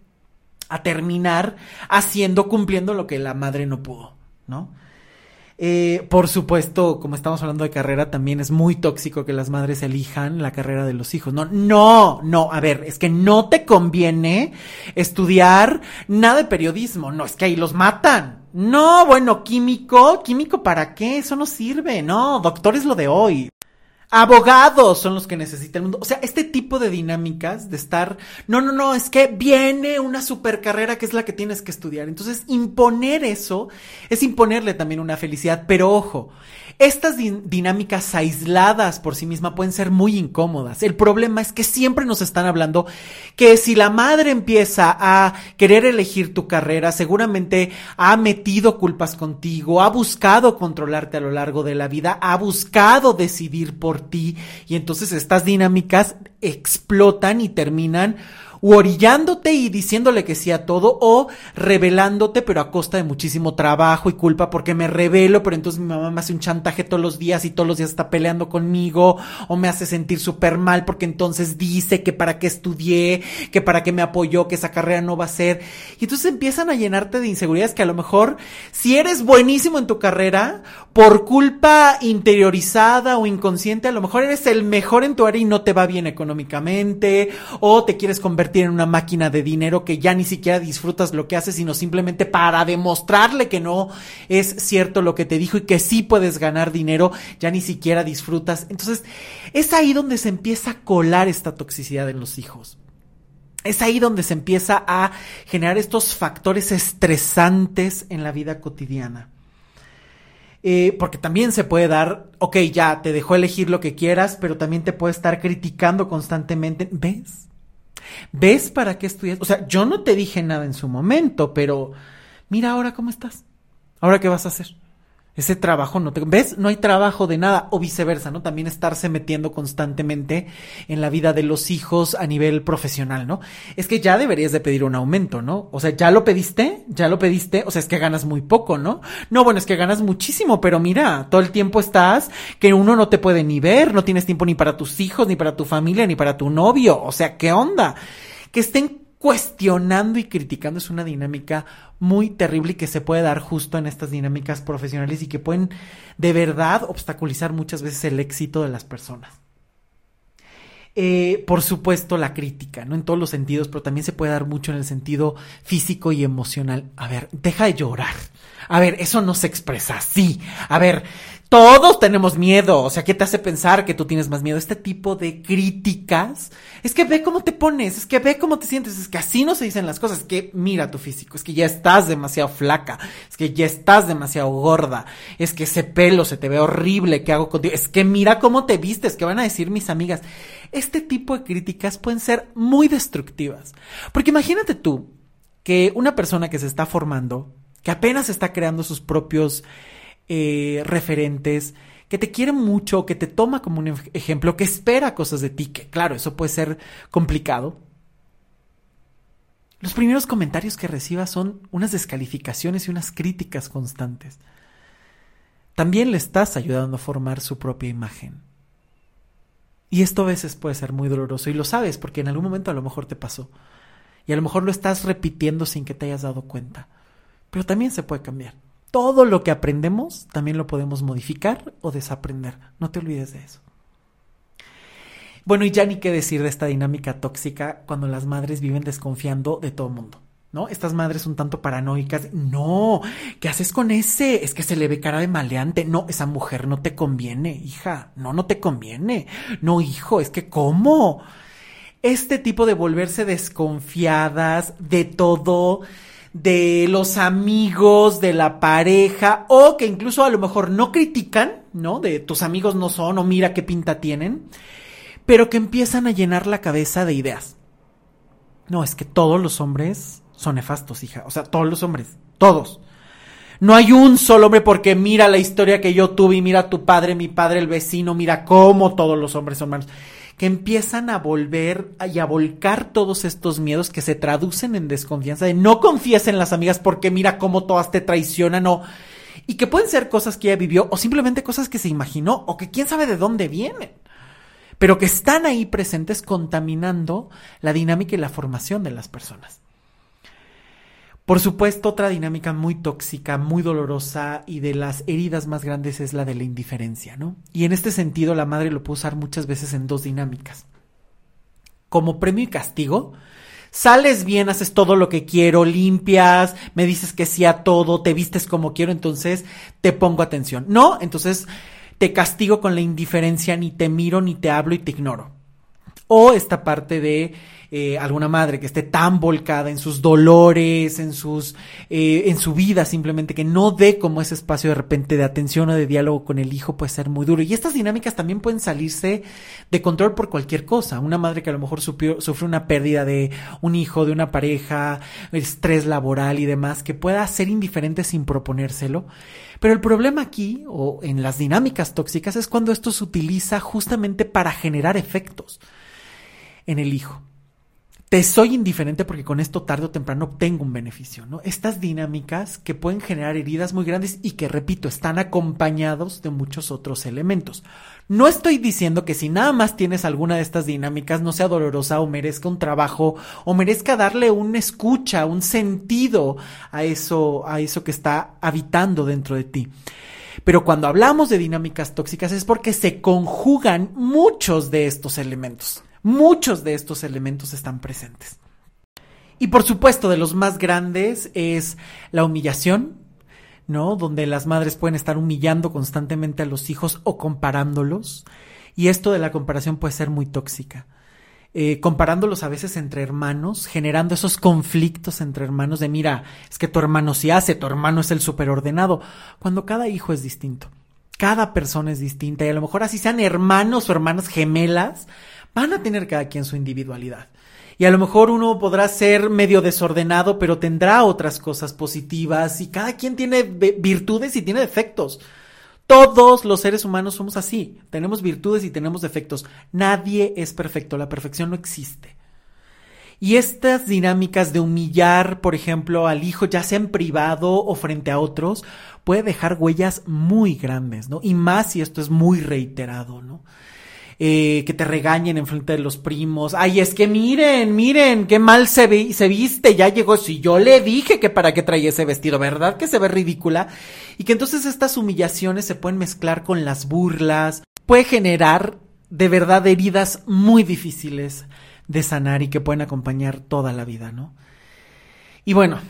Speaker 1: a terminar haciendo, cumpliendo lo que la madre no pudo. ¿No? Eh, por supuesto, como estamos hablando de carrera, también es muy tóxico que las madres elijan la carrera de los hijos. No, no, no, a ver, es que no te conviene estudiar nada de periodismo, no, es que ahí los matan. No, bueno, químico, químico para qué, eso no sirve, no, doctor es lo de hoy. Abogados son los que necesita el mundo. O sea, este tipo de dinámicas de estar, no, no, no, es que viene una super carrera que es la que tienes que estudiar. Entonces, imponer eso es imponerle también una felicidad. Pero ojo, estas dinámicas aisladas por sí mismas pueden ser muy incómodas. El problema es que siempre nos están hablando que si la madre empieza a querer elegir tu carrera, seguramente ha metido culpas contigo, ha buscado controlarte a lo largo de la vida, ha buscado decidir por ti. Y entonces estas dinámicas explotan y terminan o orillándote y diciéndole que sí a todo, o revelándote, pero a costa de muchísimo trabajo y culpa, porque me revelo, pero entonces mi mamá me hace un chantaje todos los días y todos los días está peleando conmigo, o me hace sentir súper mal, porque entonces dice que para qué estudié, que para qué me apoyó, que esa carrera no va a ser. Y entonces empiezan a llenarte de inseguridades que a lo mejor, si eres buenísimo en tu carrera, por culpa interiorizada o inconsciente, a lo mejor eres el mejor en tu área y no te va bien económicamente, o te quieres convertir tienen una máquina de dinero que ya ni siquiera disfrutas lo que haces, sino simplemente para demostrarle que no es cierto lo que te dijo y que sí puedes ganar dinero, ya ni siquiera disfrutas. Entonces, es ahí donde se empieza a colar esta toxicidad en los hijos. Es ahí donde se empieza a generar estos factores estresantes en la vida cotidiana. Eh, porque también se puede dar, ok, ya te dejó elegir lo que quieras, pero también te puede estar criticando constantemente. ¿Ves? ¿Ves para qué estudias? O sea, yo no te dije nada en su momento, pero mira ahora cómo estás. ¿Ahora qué vas a hacer? Ese trabajo no te... ¿Ves? No hay trabajo de nada. O viceversa, ¿no? También estarse metiendo constantemente en la vida de los hijos a nivel profesional, ¿no? Es que ya deberías de pedir un aumento, ¿no? O sea, ¿ya lo pediste? ¿Ya lo pediste? O sea, es que ganas muy poco, ¿no? No, bueno, es que ganas muchísimo, pero mira, todo el tiempo estás que uno no te puede ni ver, no tienes tiempo ni para tus hijos, ni para tu familia, ni para tu novio. O sea, ¿qué onda? Que estén cuestionando y criticando es una dinámica muy terrible y que se puede dar justo en estas dinámicas profesionales y que pueden de verdad obstaculizar muchas veces el éxito de las personas. Eh, por supuesto, la crítica, ¿no? En todos los sentidos, pero también se puede dar mucho en el sentido físico y emocional. A ver, deja de llorar. A ver, eso no se expresa así. A ver, todos tenemos miedo. O sea, ¿qué te hace pensar que tú tienes más miedo? Este tipo de críticas. Es que ve cómo te pones, es que ve cómo te sientes, es que así no se dicen las cosas. Es que mira tu físico, es que ya estás demasiado flaca, es que ya estás demasiado gorda, es que ese pelo se te ve horrible, ¿qué hago contigo? Es que mira cómo te vistes, ¿qué van a decir mis amigas? Este tipo de críticas pueden ser muy destructivas. Porque imagínate tú que una persona que se está formando, que apenas está creando sus propios eh, referentes, que te quiere mucho, que te toma como un ejemplo, que espera cosas de ti, que claro, eso puede ser complicado. Los primeros comentarios que reciba son unas descalificaciones y unas críticas constantes. También le estás ayudando a formar su propia imagen. Y esto a veces puede ser muy doloroso y lo sabes porque en algún momento a lo mejor te pasó. Y a lo mejor lo estás repitiendo sin que te hayas dado cuenta. Pero también se puede cambiar todo lo que aprendemos también lo podemos modificar o desaprender. No te olvides de eso. Bueno, y ya ni qué decir de esta dinámica tóxica cuando las madres viven desconfiando de todo mundo. ¿No? Estas madres un tanto paranoicas. No, ¿qué haces con ese? Es que se le ve cara de maleante. No, esa mujer no te conviene, hija. No, no te conviene. No, hijo, es que ¿cómo? Este tipo de volverse desconfiadas de todo, de los amigos, de la pareja, o que incluso a lo mejor no critican, ¿no? De tus amigos no son, o mira qué pinta tienen pero que empiezan a llenar la cabeza de ideas. No, es que todos los hombres son nefastos, hija. O sea, todos los hombres, todos. No hay un solo hombre porque mira la historia que yo tuve y mira tu padre, mi padre, el vecino, mira cómo todos los hombres son malos. Que empiezan a volver y a volcar todos estos miedos que se traducen en desconfianza de no confíes en las amigas porque mira cómo todas te traicionan o... Y que pueden ser cosas que ella vivió o simplemente cosas que se imaginó o que quién sabe de dónde vienen pero que están ahí presentes contaminando la dinámica y la formación de las personas. Por supuesto, otra dinámica muy tóxica, muy dolorosa y de las heridas más grandes es la de la indiferencia, ¿no? Y en este sentido, la madre lo puede usar muchas veces en dos dinámicas. Como premio y castigo, sales bien, haces todo lo que quiero, limpias, me dices que sí a todo, te vistes como quiero, entonces te pongo atención. No, entonces te castigo con la indiferencia, ni te miro, ni te hablo y te ignoro. O esta parte de eh, alguna madre que esté tan volcada en sus dolores, en sus, eh, en su vida simplemente, que no dé como ese espacio de repente de atención o de diálogo con el hijo puede ser muy duro. Y estas dinámicas también pueden salirse de control por cualquier cosa. Una madre que a lo mejor sufre una pérdida de un hijo, de una pareja, estrés laboral y demás, que pueda ser indiferente sin proponérselo pero el problema aquí, o en las dinámicas tóxicas, es cuando esto se utiliza justamente para generar efectos en el hijo. Te soy indiferente porque con esto tarde o temprano obtengo un beneficio, ¿no? Estas dinámicas que pueden generar heridas muy grandes y que, repito, están acompañados de muchos otros elementos. No estoy diciendo que si nada más tienes alguna de estas dinámicas no sea dolorosa o merezca un trabajo o merezca darle una escucha, un sentido a eso, a eso que está habitando dentro de ti. Pero cuando hablamos de dinámicas tóxicas es porque se conjugan muchos de estos elementos. Muchos de estos elementos están presentes. Y por supuesto, de los más grandes es la humillación, ¿no? Donde las madres pueden estar humillando constantemente a los hijos o comparándolos. Y esto de la comparación puede ser muy tóxica. Eh, comparándolos a veces entre hermanos, generando esos conflictos entre hermanos de mira, es que tu hermano sí hace, tu hermano es el superordenado, cuando cada hijo es distinto, cada persona es distinta y a lo mejor así sean hermanos o hermanas gemelas, van a tener cada quien su individualidad. Y a lo mejor uno podrá ser medio desordenado, pero tendrá otras cosas positivas y cada quien tiene virtudes y tiene defectos. Todos los seres humanos somos así, tenemos virtudes y tenemos defectos. Nadie es perfecto, la perfección no existe. Y estas dinámicas de humillar, por ejemplo, al hijo, ya sea en privado o frente a otros, puede dejar huellas muy grandes, ¿no? Y más si esto es muy reiterado, ¿no? Eh, que te regañen en frente de los primos. Ay, es que miren, miren, qué mal se, ve, se viste, ya llegó. Si yo le dije que para qué traía ese vestido, ¿verdad? Que se ve ridícula. Y que entonces estas humillaciones se pueden mezclar con las burlas. Puede generar de verdad heridas muy difíciles de sanar y que pueden acompañar toda la vida, ¿no? Y bueno,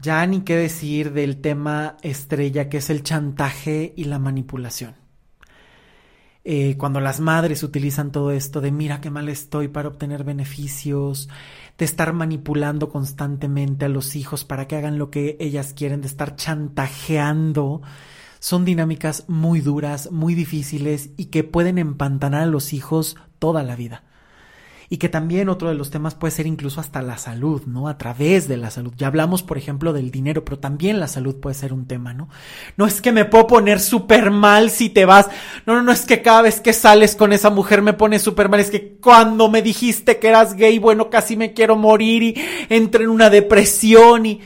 Speaker 1: ya ni qué decir del tema estrella que es el chantaje y la manipulación. Eh, cuando las madres utilizan todo esto de mira qué mal estoy para obtener beneficios, de estar manipulando constantemente a los hijos para que hagan lo que ellas quieren, de estar chantajeando, son dinámicas muy duras, muy difíciles y que pueden empantanar a los hijos toda la vida y que también otro de los temas puede ser incluso hasta la salud, ¿no? A través de la salud. Ya hablamos, por ejemplo, del dinero, pero también la salud puede ser un tema, ¿no? No es que me puedo poner súper mal si te vas. No, no, no es que cada vez que sales con esa mujer me pone súper mal. Es que cuando me dijiste que eras gay, bueno, casi me quiero morir y entro en una depresión y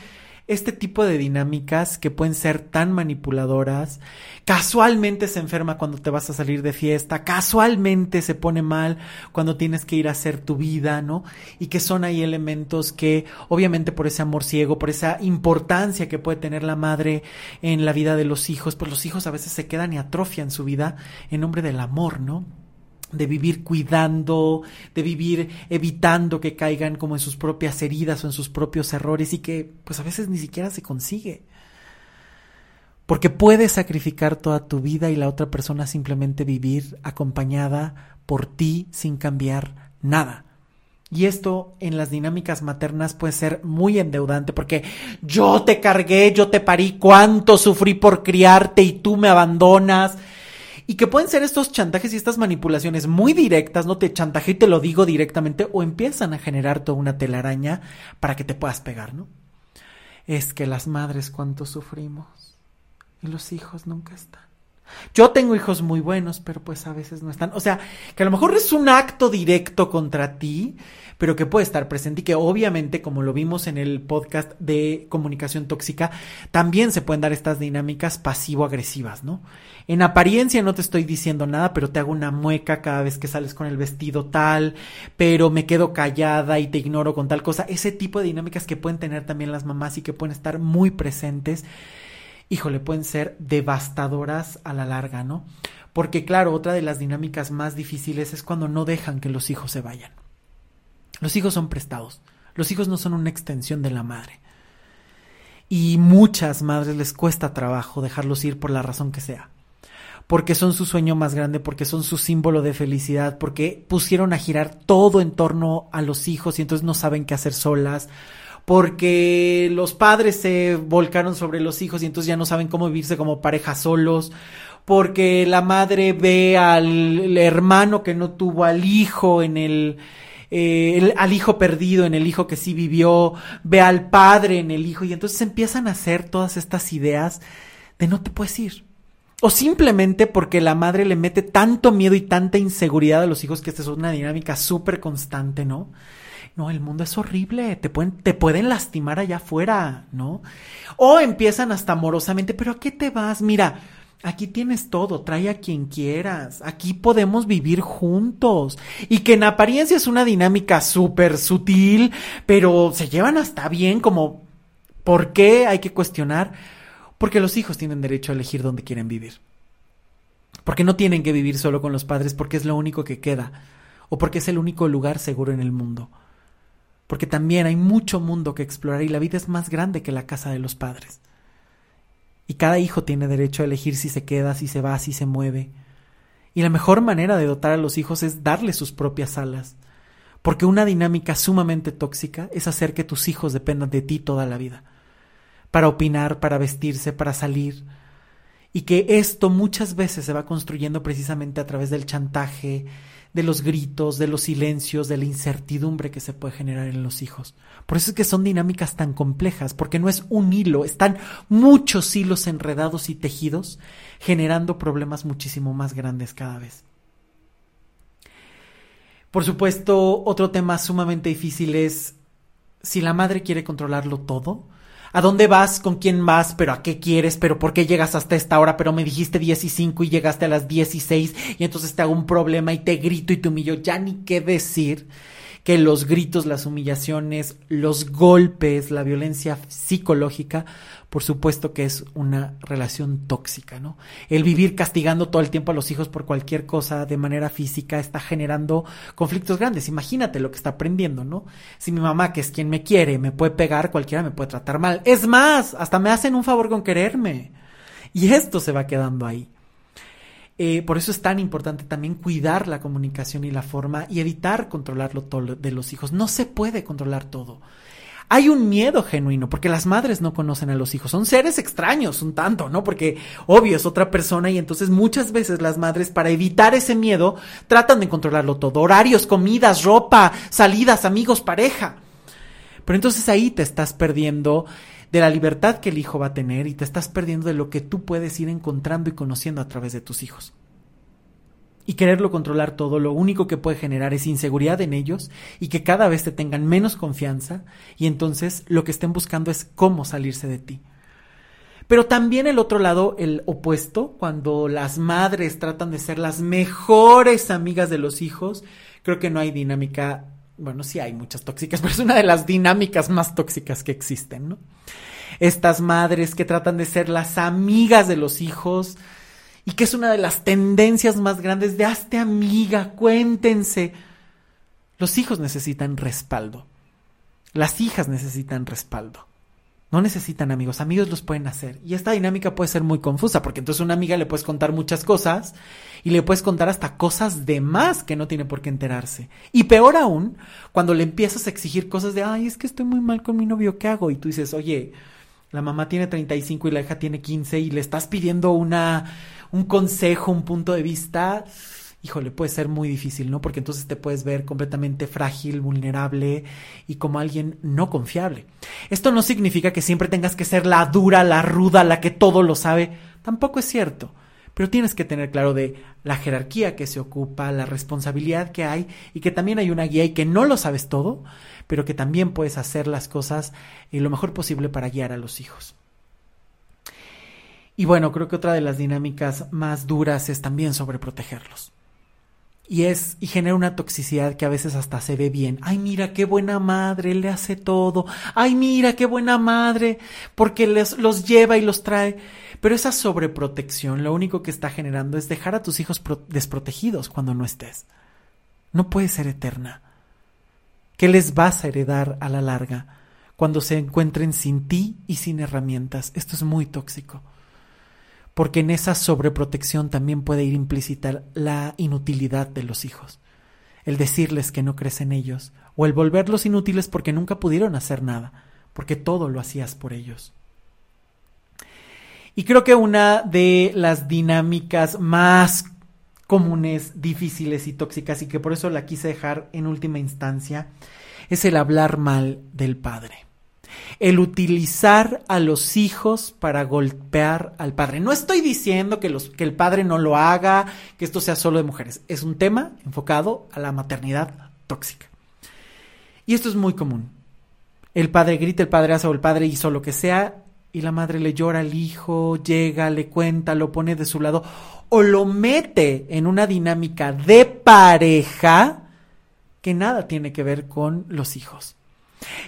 Speaker 1: este tipo de dinámicas que pueden ser tan manipuladoras, casualmente se enferma cuando te vas a salir de fiesta, casualmente se pone mal cuando tienes que ir a hacer tu vida, ¿no? Y que son ahí elementos que obviamente por ese amor ciego, por esa importancia que puede tener la madre en la vida de los hijos, pues los hijos a veces se quedan y atrofian su vida en nombre del amor, ¿no? De vivir cuidando, de vivir evitando que caigan como en sus propias heridas o en sus propios errores y que pues a veces ni siquiera se consigue. Porque puedes sacrificar toda tu vida y la otra persona simplemente vivir acompañada por ti sin cambiar nada. Y esto en las dinámicas maternas puede ser muy endeudante porque yo te cargué, yo te parí, cuánto sufrí por criarte y tú me abandonas. Y que pueden ser estos chantajes y estas manipulaciones muy directas, no te chantaje y te lo digo directamente, o empiezan a generar toda una telaraña para que te puedas pegar, ¿no? Es que las madres cuánto sufrimos y los hijos nunca están. Yo tengo hijos muy buenos, pero pues a veces no están. O sea, que a lo mejor es un acto directo contra ti, pero que puede estar presente y que obviamente, como lo vimos en el podcast de comunicación tóxica, también se pueden dar estas dinámicas pasivo-agresivas, ¿no? En apariencia no te estoy diciendo nada, pero te hago una mueca cada vez que sales con el vestido tal, pero me quedo callada y te ignoro con tal cosa. Ese tipo de dinámicas que pueden tener también las mamás y que pueden estar muy presentes híjole, pueden ser devastadoras a la larga, ¿no? Porque claro, otra de las dinámicas más difíciles es cuando no dejan que los hijos se vayan. Los hijos son prestados, los hijos no son una extensión de la madre. Y muchas madres les cuesta trabajo dejarlos ir por la razón que sea. Porque son su sueño más grande, porque son su símbolo de felicidad, porque pusieron a girar todo en torno a los hijos y entonces no saben qué hacer solas, porque los padres se volcaron sobre los hijos y entonces ya no saben cómo vivirse como pareja solos, porque la madre ve al hermano que no tuvo al hijo en el, eh, al hijo perdido, en el hijo que sí vivió, ve al padre en el hijo y entonces empiezan a hacer todas estas ideas de no te puedes ir. O simplemente porque la madre le mete tanto miedo y tanta inseguridad a los hijos que esta es una dinámica súper constante, ¿no? No, el mundo es horrible, te pueden, te pueden lastimar allá afuera, ¿no? O empiezan hasta amorosamente, pero ¿a qué te vas? Mira, aquí tienes todo, trae a quien quieras, aquí podemos vivir juntos. Y que en apariencia es una dinámica súper sutil, pero se llevan hasta bien, como, ¿por qué hay que cuestionar? Porque los hijos tienen derecho a elegir dónde quieren vivir. Porque no tienen que vivir solo con los padres porque es lo único que queda, o porque es el único lugar seguro en el mundo porque también hay mucho mundo que explorar y la vida es más grande que la casa de los padres. Y cada hijo tiene derecho a elegir si se queda, si se va, si se mueve. Y la mejor manera de dotar a los hijos es darles sus propias alas, porque una dinámica sumamente tóxica es hacer que tus hijos dependan de ti toda la vida, para opinar, para vestirse, para salir, y que esto muchas veces se va construyendo precisamente a través del chantaje, de los gritos, de los silencios, de la incertidumbre que se puede generar en los hijos. Por eso es que son dinámicas tan complejas, porque no es un hilo, están muchos hilos enredados y tejidos, generando problemas muchísimo más grandes cada vez. Por supuesto, otro tema sumamente difícil es si la madre quiere controlarlo todo, ¿A dónde vas? ¿Con quién vas? ¿Pero a qué quieres? ¿Pero por qué llegas hasta esta hora? Pero me dijiste 10 y 5 y llegaste a las 16 y entonces te hago un problema y te grito y te humillo. Ya ni qué decir que los gritos, las humillaciones, los golpes, la violencia psicológica, por supuesto que es una relación tóxica, ¿no? El vivir castigando todo el tiempo a los hijos por cualquier cosa de manera física está generando conflictos grandes. Imagínate lo que está aprendiendo, ¿no? Si mi mamá, que es quien me quiere, me puede pegar, cualquiera me puede tratar mal. Es más, hasta me hacen un favor con quererme. Y esto se va quedando ahí. Eh, por eso es tan importante también cuidar la comunicación y la forma y evitar controlarlo todo de los hijos. No se puede controlar todo. Hay un miedo genuino, porque las madres no conocen a los hijos, son seres extraños un tanto, ¿no? Porque obvio es otra persona y entonces muchas veces las madres para evitar ese miedo tratan de controlarlo todo, horarios, comidas, ropa, salidas, amigos, pareja. Pero entonces ahí te estás perdiendo de la libertad que el hijo va a tener y te estás perdiendo de lo que tú puedes ir encontrando y conociendo a través de tus hijos. Y quererlo controlar todo, lo único que puede generar es inseguridad en ellos y que cada vez te tengan menos confianza y entonces lo que estén buscando es cómo salirse de ti. Pero también el otro lado, el opuesto, cuando las madres tratan de ser las mejores amigas de los hijos, creo que no hay dinámica bueno, sí hay muchas tóxicas, pero es una de las dinámicas más tóxicas que existen, ¿no? Estas madres que tratan de ser las amigas de los hijos y que es una de las tendencias más grandes de hazte amiga, cuéntense. Los hijos necesitan respaldo. Las hijas necesitan respaldo. No necesitan amigos, amigos los pueden hacer. Y esta dinámica puede ser muy confusa, porque entonces a una amiga le puedes contar muchas cosas y le puedes contar hasta cosas de más que no tiene por qué enterarse. Y peor aún, cuando le empiezas a exigir cosas de, ay, es que estoy muy mal con mi novio, ¿qué hago? Y tú dices, oye, la mamá tiene 35 y la hija tiene 15 y le estás pidiendo una, un consejo, un punto de vista híjole, puede ser muy difícil, ¿no? Porque entonces te puedes ver completamente frágil, vulnerable y como alguien no confiable. Esto no significa que siempre tengas que ser la dura, la ruda, la que todo lo sabe. Tampoco es cierto. Pero tienes que tener claro de la jerarquía que se ocupa, la responsabilidad que hay y que también hay una guía y que no lo sabes todo, pero que también puedes hacer las cosas lo mejor posible para guiar a los hijos. Y bueno, creo que otra de las dinámicas más duras es también sobreprotegerlos y es y genera una toxicidad que a veces hasta se ve bien. Ay, mira qué buena madre, le hace todo. Ay, mira qué buena madre, porque les, los lleva y los trae. Pero esa sobreprotección lo único que está generando es dejar a tus hijos desprotegidos cuando no estés. No puede ser eterna. ¿Qué les vas a heredar a la larga cuando se encuentren sin ti y sin herramientas? Esto es muy tóxico porque en esa sobreprotección también puede ir implícita la inutilidad de los hijos, el decirles que no crees en ellos, o el volverlos inútiles porque nunca pudieron hacer nada, porque todo lo hacías por ellos. Y creo que una de las dinámicas más comunes, difíciles y tóxicas, y que por eso la quise dejar en última instancia, es el hablar mal del padre el utilizar a los hijos para golpear al padre. No estoy diciendo que, el padre no lo haga, que esto sea solo de mujeres. Es un tema enfocado a la maternidad tóxica. Y esto es muy común. El padre grita, el padre hace o el padre hizo lo que sea y la madre le llora al hijo, llega, le cuenta, lo pone de su lado o lo mete en una dinámica de pareja que nada tiene que ver con los hijos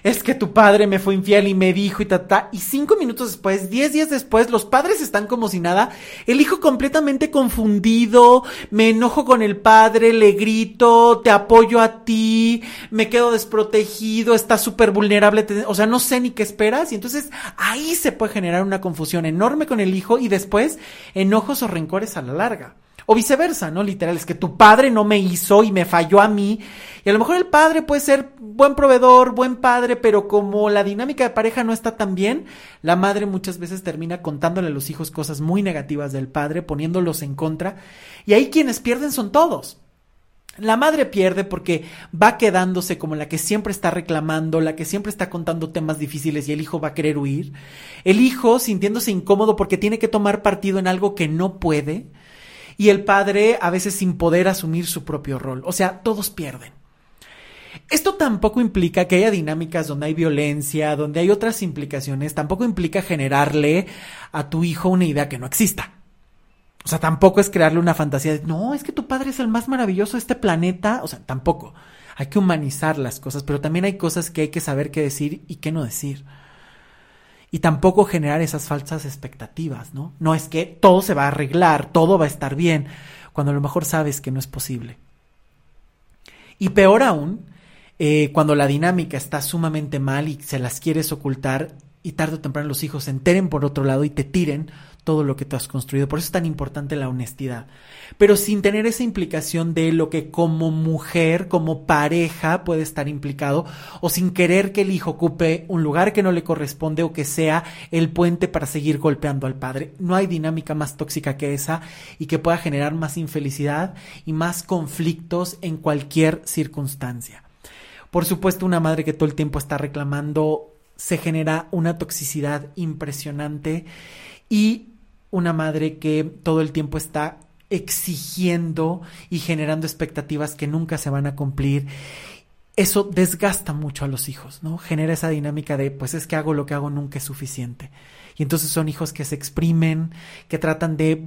Speaker 1: es que tu padre me fue infiel y me dijo y ta, Y cinco minutos después, diez días después, los padres están como si nada. El hijo completamente confundido. Me enojo con el padre, le grito, te apoyo a ti, me quedo desprotegido, está súper vulnerable. O sea, no sé ni qué esperas. Y entonces ahí se puede generar una confusión enorme con el hijo y después enojos o rencores a la larga. O viceversa, ¿no? Literal, es que tu padre no me hizo y me falló a mí. Y a lo mejor el padre puede ser buen proveedor, buen padre, pero como la dinámica de pareja no está tan bien, la madre muchas veces termina contándole a los hijos cosas muy negativas del padre, poniéndolos en contra. Y ahí quienes pierden son todos. La madre pierde porque va quedándose como la que siempre está reclamando, la que siempre está contando temas difíciles y el hijo va a querer huir. El hijo sintiéndose incómodo porque tiene que tomar partido en algo que no puede y el padre a veces sin poder asumir su propio rol. O sea, todos pierden. Esto tampoco implica que haya dinámicas donde hay violencia, donde hay otras implicaciones, tampoco implica generarle a tu hijo una idea que no exista. O sea, tampoco es crearle una fantasía de, no, es que tu padre es el más maravilloso de este planeta. O sea, tampoco. Hay que humanizar las cosas, pero también hay cosas que hay que saber qué decir y qué no decir y tampoco generar esas falsas expectativas, ¿no? No es que todo se va a arreglar, todo va a estar bien, cuando a lo mejor sabes que no es posible. Y peor aún, eh, cuando la dinámica está sumamente mal y se las quieres ocultar y tarde o temprano los hijos se enteren por otro lado y te tiren todo lo que tú has construido. Por eso es tan importante la honestidad. Pero sin tener esa implicación de lo que como mujer, como pareja puede estar implicado, o sin querer que el hijo ocupe un lugar que no le corresponde o que sea el puente para seguir golpeando al padre. No hay dinámica más tóxica que esa y que pueda generar más infelicidad y más conflictos en cualquier circunstancia. Por supuesto, una madre que todo el tiempo está reclamando se genera una toxicidad impresionante y una madre que todo el tiempo está exigiendo y generando expectativas que nunca se van a cumplir. Eso desgasta mucho a los hijos, ¿no? Genera esa dinámica de, pues es que hago lo que hago nunca es suficiente. Y entonces son hijos que se exprimen, que tratan de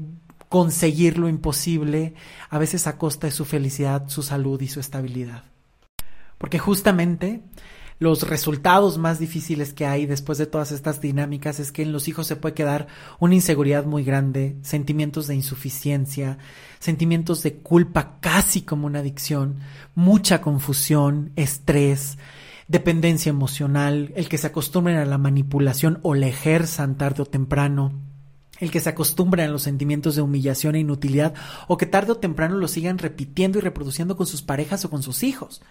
Speaker 1: conseguir lo imposible, a veces a costa de su felicidad, su salud y su estabilidad. Porque justamente los resultados más difíciles que hay después de todas estas dinámicas es que en los hijos se puede quedar una inseguridad muy grande, sentimientos de insuficiencia, sentimientos de culpa casi como una adicción, mucha confusión, estrés, dependencia emocional, el que se acostumbren a la manipulación o la ejerzan tarde o temprano, el que se acostumbren a los sentimientos de humillación e inutilidad o que tarde o temprano lo sigan repitiendo y reproduciendo con sus parejas o con sus hijos.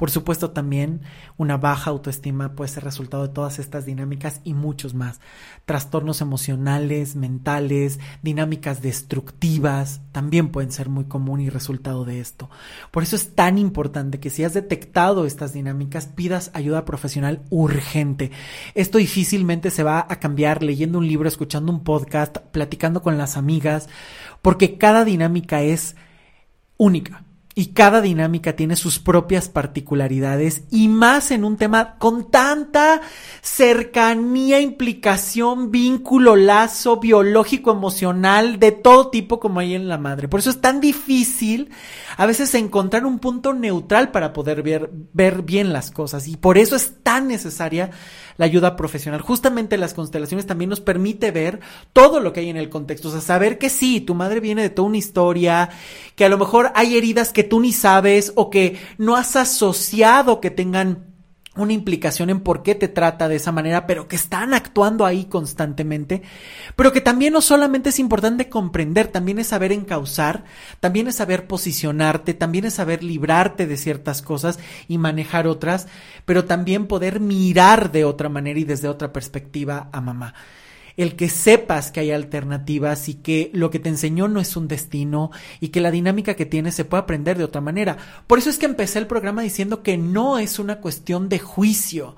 Speaker 1: Por supuesto, también una baja autoestima puede ser resultado de todas estas dinámicas y muchos más. Trastornos emocionales, mentales, dinámicas destructivas, también pueden ser muy común y resultado de esto. Por eso es tan importante que si has detectado estas dinámicas, pidas ayuda profesional urgente. Esto difícilmente se va a cambiar leyendo un libro, escuchando un podcast, platicando con las amigas, porque cada dinámica es única y cada dinámica tiene sus propias particularidades y más en un tema con tanta cercanía, implicación, vínculo, lazo biológico, emocional, de todo tipo como hay en la madre. Por eso es tan difícil a veces encontrar un punto neutral para poder ver, ver bien las cosas y por eso es tan necesaria la ayuda profesional. Justamente las constelaciones también nos permite ver todo lo que hay en el contexto, o sea, saber que sí, tu madre viene de toda una historia, que a lo mejor hay heridas que tú ni sabes o que no has asociado que tengan una implicación en por qué te trata de esa manera, pero que están actuando ahí constantemente, pero que también no solamente es importante comprender, también es saber encauzar, también es saber posicionarte, también es saber librarte de ciertas cosas y manejar otras, pero también poder mirar de otra manera y desde otra perspectiva a mamá el que sepas que hay alternativas y que lo que te enseñó no es un destino y que la dinámica que tienes se puede aprender de otra manera. Por eso es que empecé el programa diciendo que no es una cuestión de juicio.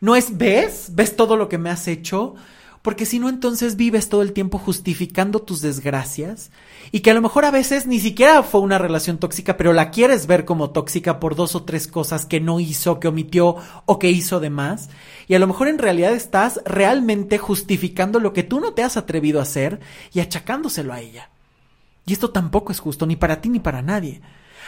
Speaker 1: No es, ¿ves? ¿Ves todo lo que me has hecho? Porque si no entonces vives todo el tiempo justificando tus desgracias y que a lo mejor a veces ni siquiera fue una relación tóxica, pero la quieres ver como tóxica por dos o tres cosas que no hizo, que omitió o que hizo de más y a lo mejor en realidad estás realmente justificando lo que tú no te has atrevido a hacer y achacándoselo a ella. Y esto tampoco es justo ni para ti ni para nadie.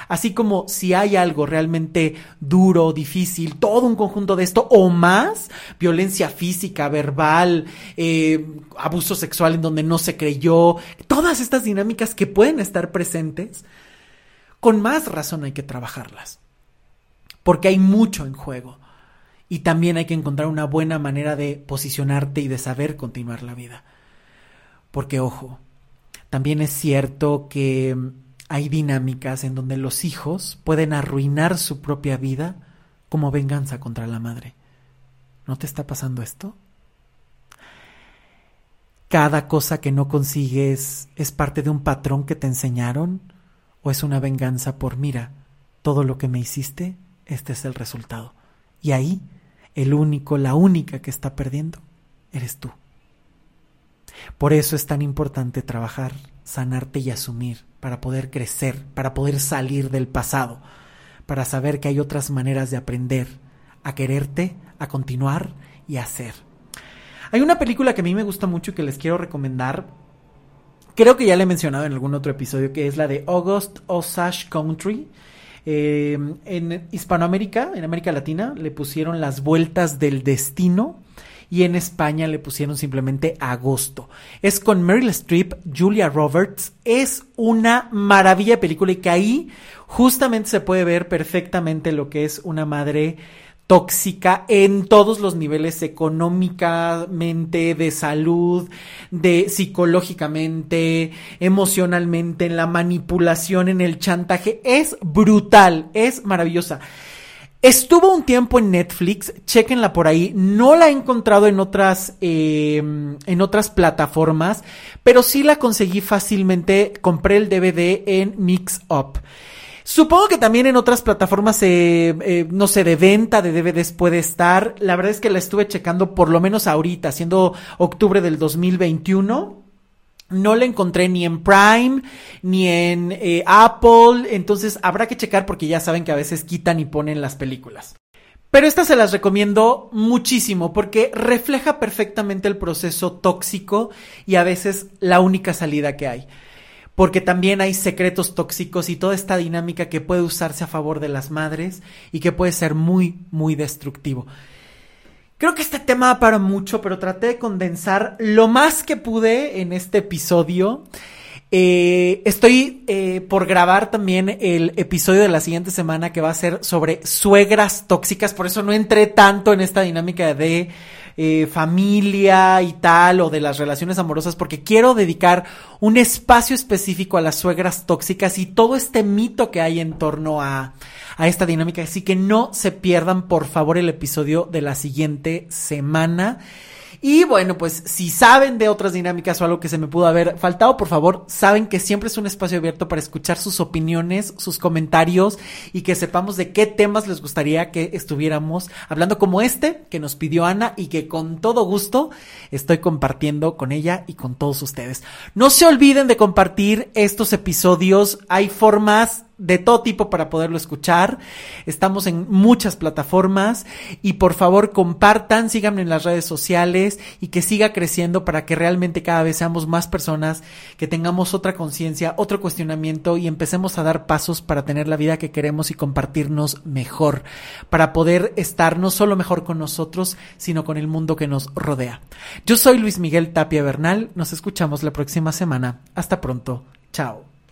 Speaker 1: Así como si hay algo realmente duro, difícil, todo un conjunto de esto o más, violencia física, verbal, eh, abuso sexual en donde no se creyó, todas estas dinámicas que pueden estar presentes, con más razón hay que trabajarlas. Porque hay mucho en juego. Y también hay que encontrar una buena manera de posicionarte y de saber continuar la vida. Porque, ojo, también es cierto que hay dinámicas en donde los hijos pueden arruinar su propia vida como venganza contra la madre. ¿No te está pasando esto? ¿Cada cosa que no consigues es parte de un patrón que te enseñaron? ¿O es una venganza por, mira, todo lo que me hiciste, este es el resultado? Y ahí, el único, la única que está perdiendo, eres tú. Por eso es tan importante trabajar, sanarte y asumir para poder crecer, para poder salir del pasado, para saber que hay otras maneras de aprender, a quererte, a continuar y a hacer. Hay una película que a mí me gusta mucho y que les quiero recomendar. Creo que ya le he mencionado en algún otro episodio, que es la de August Osage Country. Eh, en Hispanoamérica, en América Latina, le pusieron las vueltas del destino y en España le pusieron simplemente agosto. Es con Meryl Streep, Julia Roberts, es una maravilla película y que ahí justamente se puede ver perfectamente lo que es una madre tóxica en todos los niveles económicamente, de salud, de psicológicamente, emocionalmente, en la manipulación, en el chantaje. Es brutal, es maravillosa. Estuvo un tiempo en Netflix, chequenla por ahí. No la he encontrado en otras, em, en otras plataformas, pero sí la conseguí fácilmente. Compré el DVD en Mix Up. Supongo que también en otras plataformas, eh, no sé, de venta de DVDs puede estar. La verdad es que la estuve checando por lo menos ahorita, siendo octubre del 2021. No la encontré ni en Prime, ni en eh, Apple, entonces habrá que checar porque ya saben que a veces quitan y ponen las películas. Pero esta se las recomiendo muchísimo porque refleja perfectamente el proceso tóxico y a veces la única salida que hay. porque también hay secretos tóxicos y toda esta dinámica que puede usarse a favor de las madres y que puede ser muy, muy destructivo. Creo que este tema va para mucho, pero traté de condensar lo más que pude en este episodio. Eh, estoy eh, por grabar también el episodio de la siguiente semana que va a ser sobre suegras tóxicas, por eso no entré tanto en esta dinámica de eh, familia y tal o de las relaciones amorosas porque quiero dedicar un espacio específico a las suegras tóxicas y todo este mito que hay en torno a, a esta dinámica. Así que no se pierdan por favor el episodio de la siguiente semana. Y bueno, pues si saben de otras dinámicas o algo que se me pudo haber faltado, por favor, saben que siempre es un espacio abierto para escuchar sus opiniones, sus comentarios y que sepamos de qué temas les gustaría que estuviéramos hablando como este que nos pidió Ana y que con todo gusto estoy compartiendo con ella y con todos ustedes. No se olviden de compartir estos episodios. Hay formas de todo tipo para poderlo escuchar. Estamos en muchas plataformas y por favor compartan, síganme en las redes sociales y que siga creciendo para que realmente cada vez seamos más personas, que tengamos otra conciencia, otro cuestionamiento y empecemos a dar pasos para tener la vida que queremos y compartirnos mejor, para poder estar no solo mejor con nosotros, sino con el mundo que nos rodea. Yo soy Luis Miguel Tapia Bernal, nos escuchamos la próxima semana. Hasta pronto. Chao.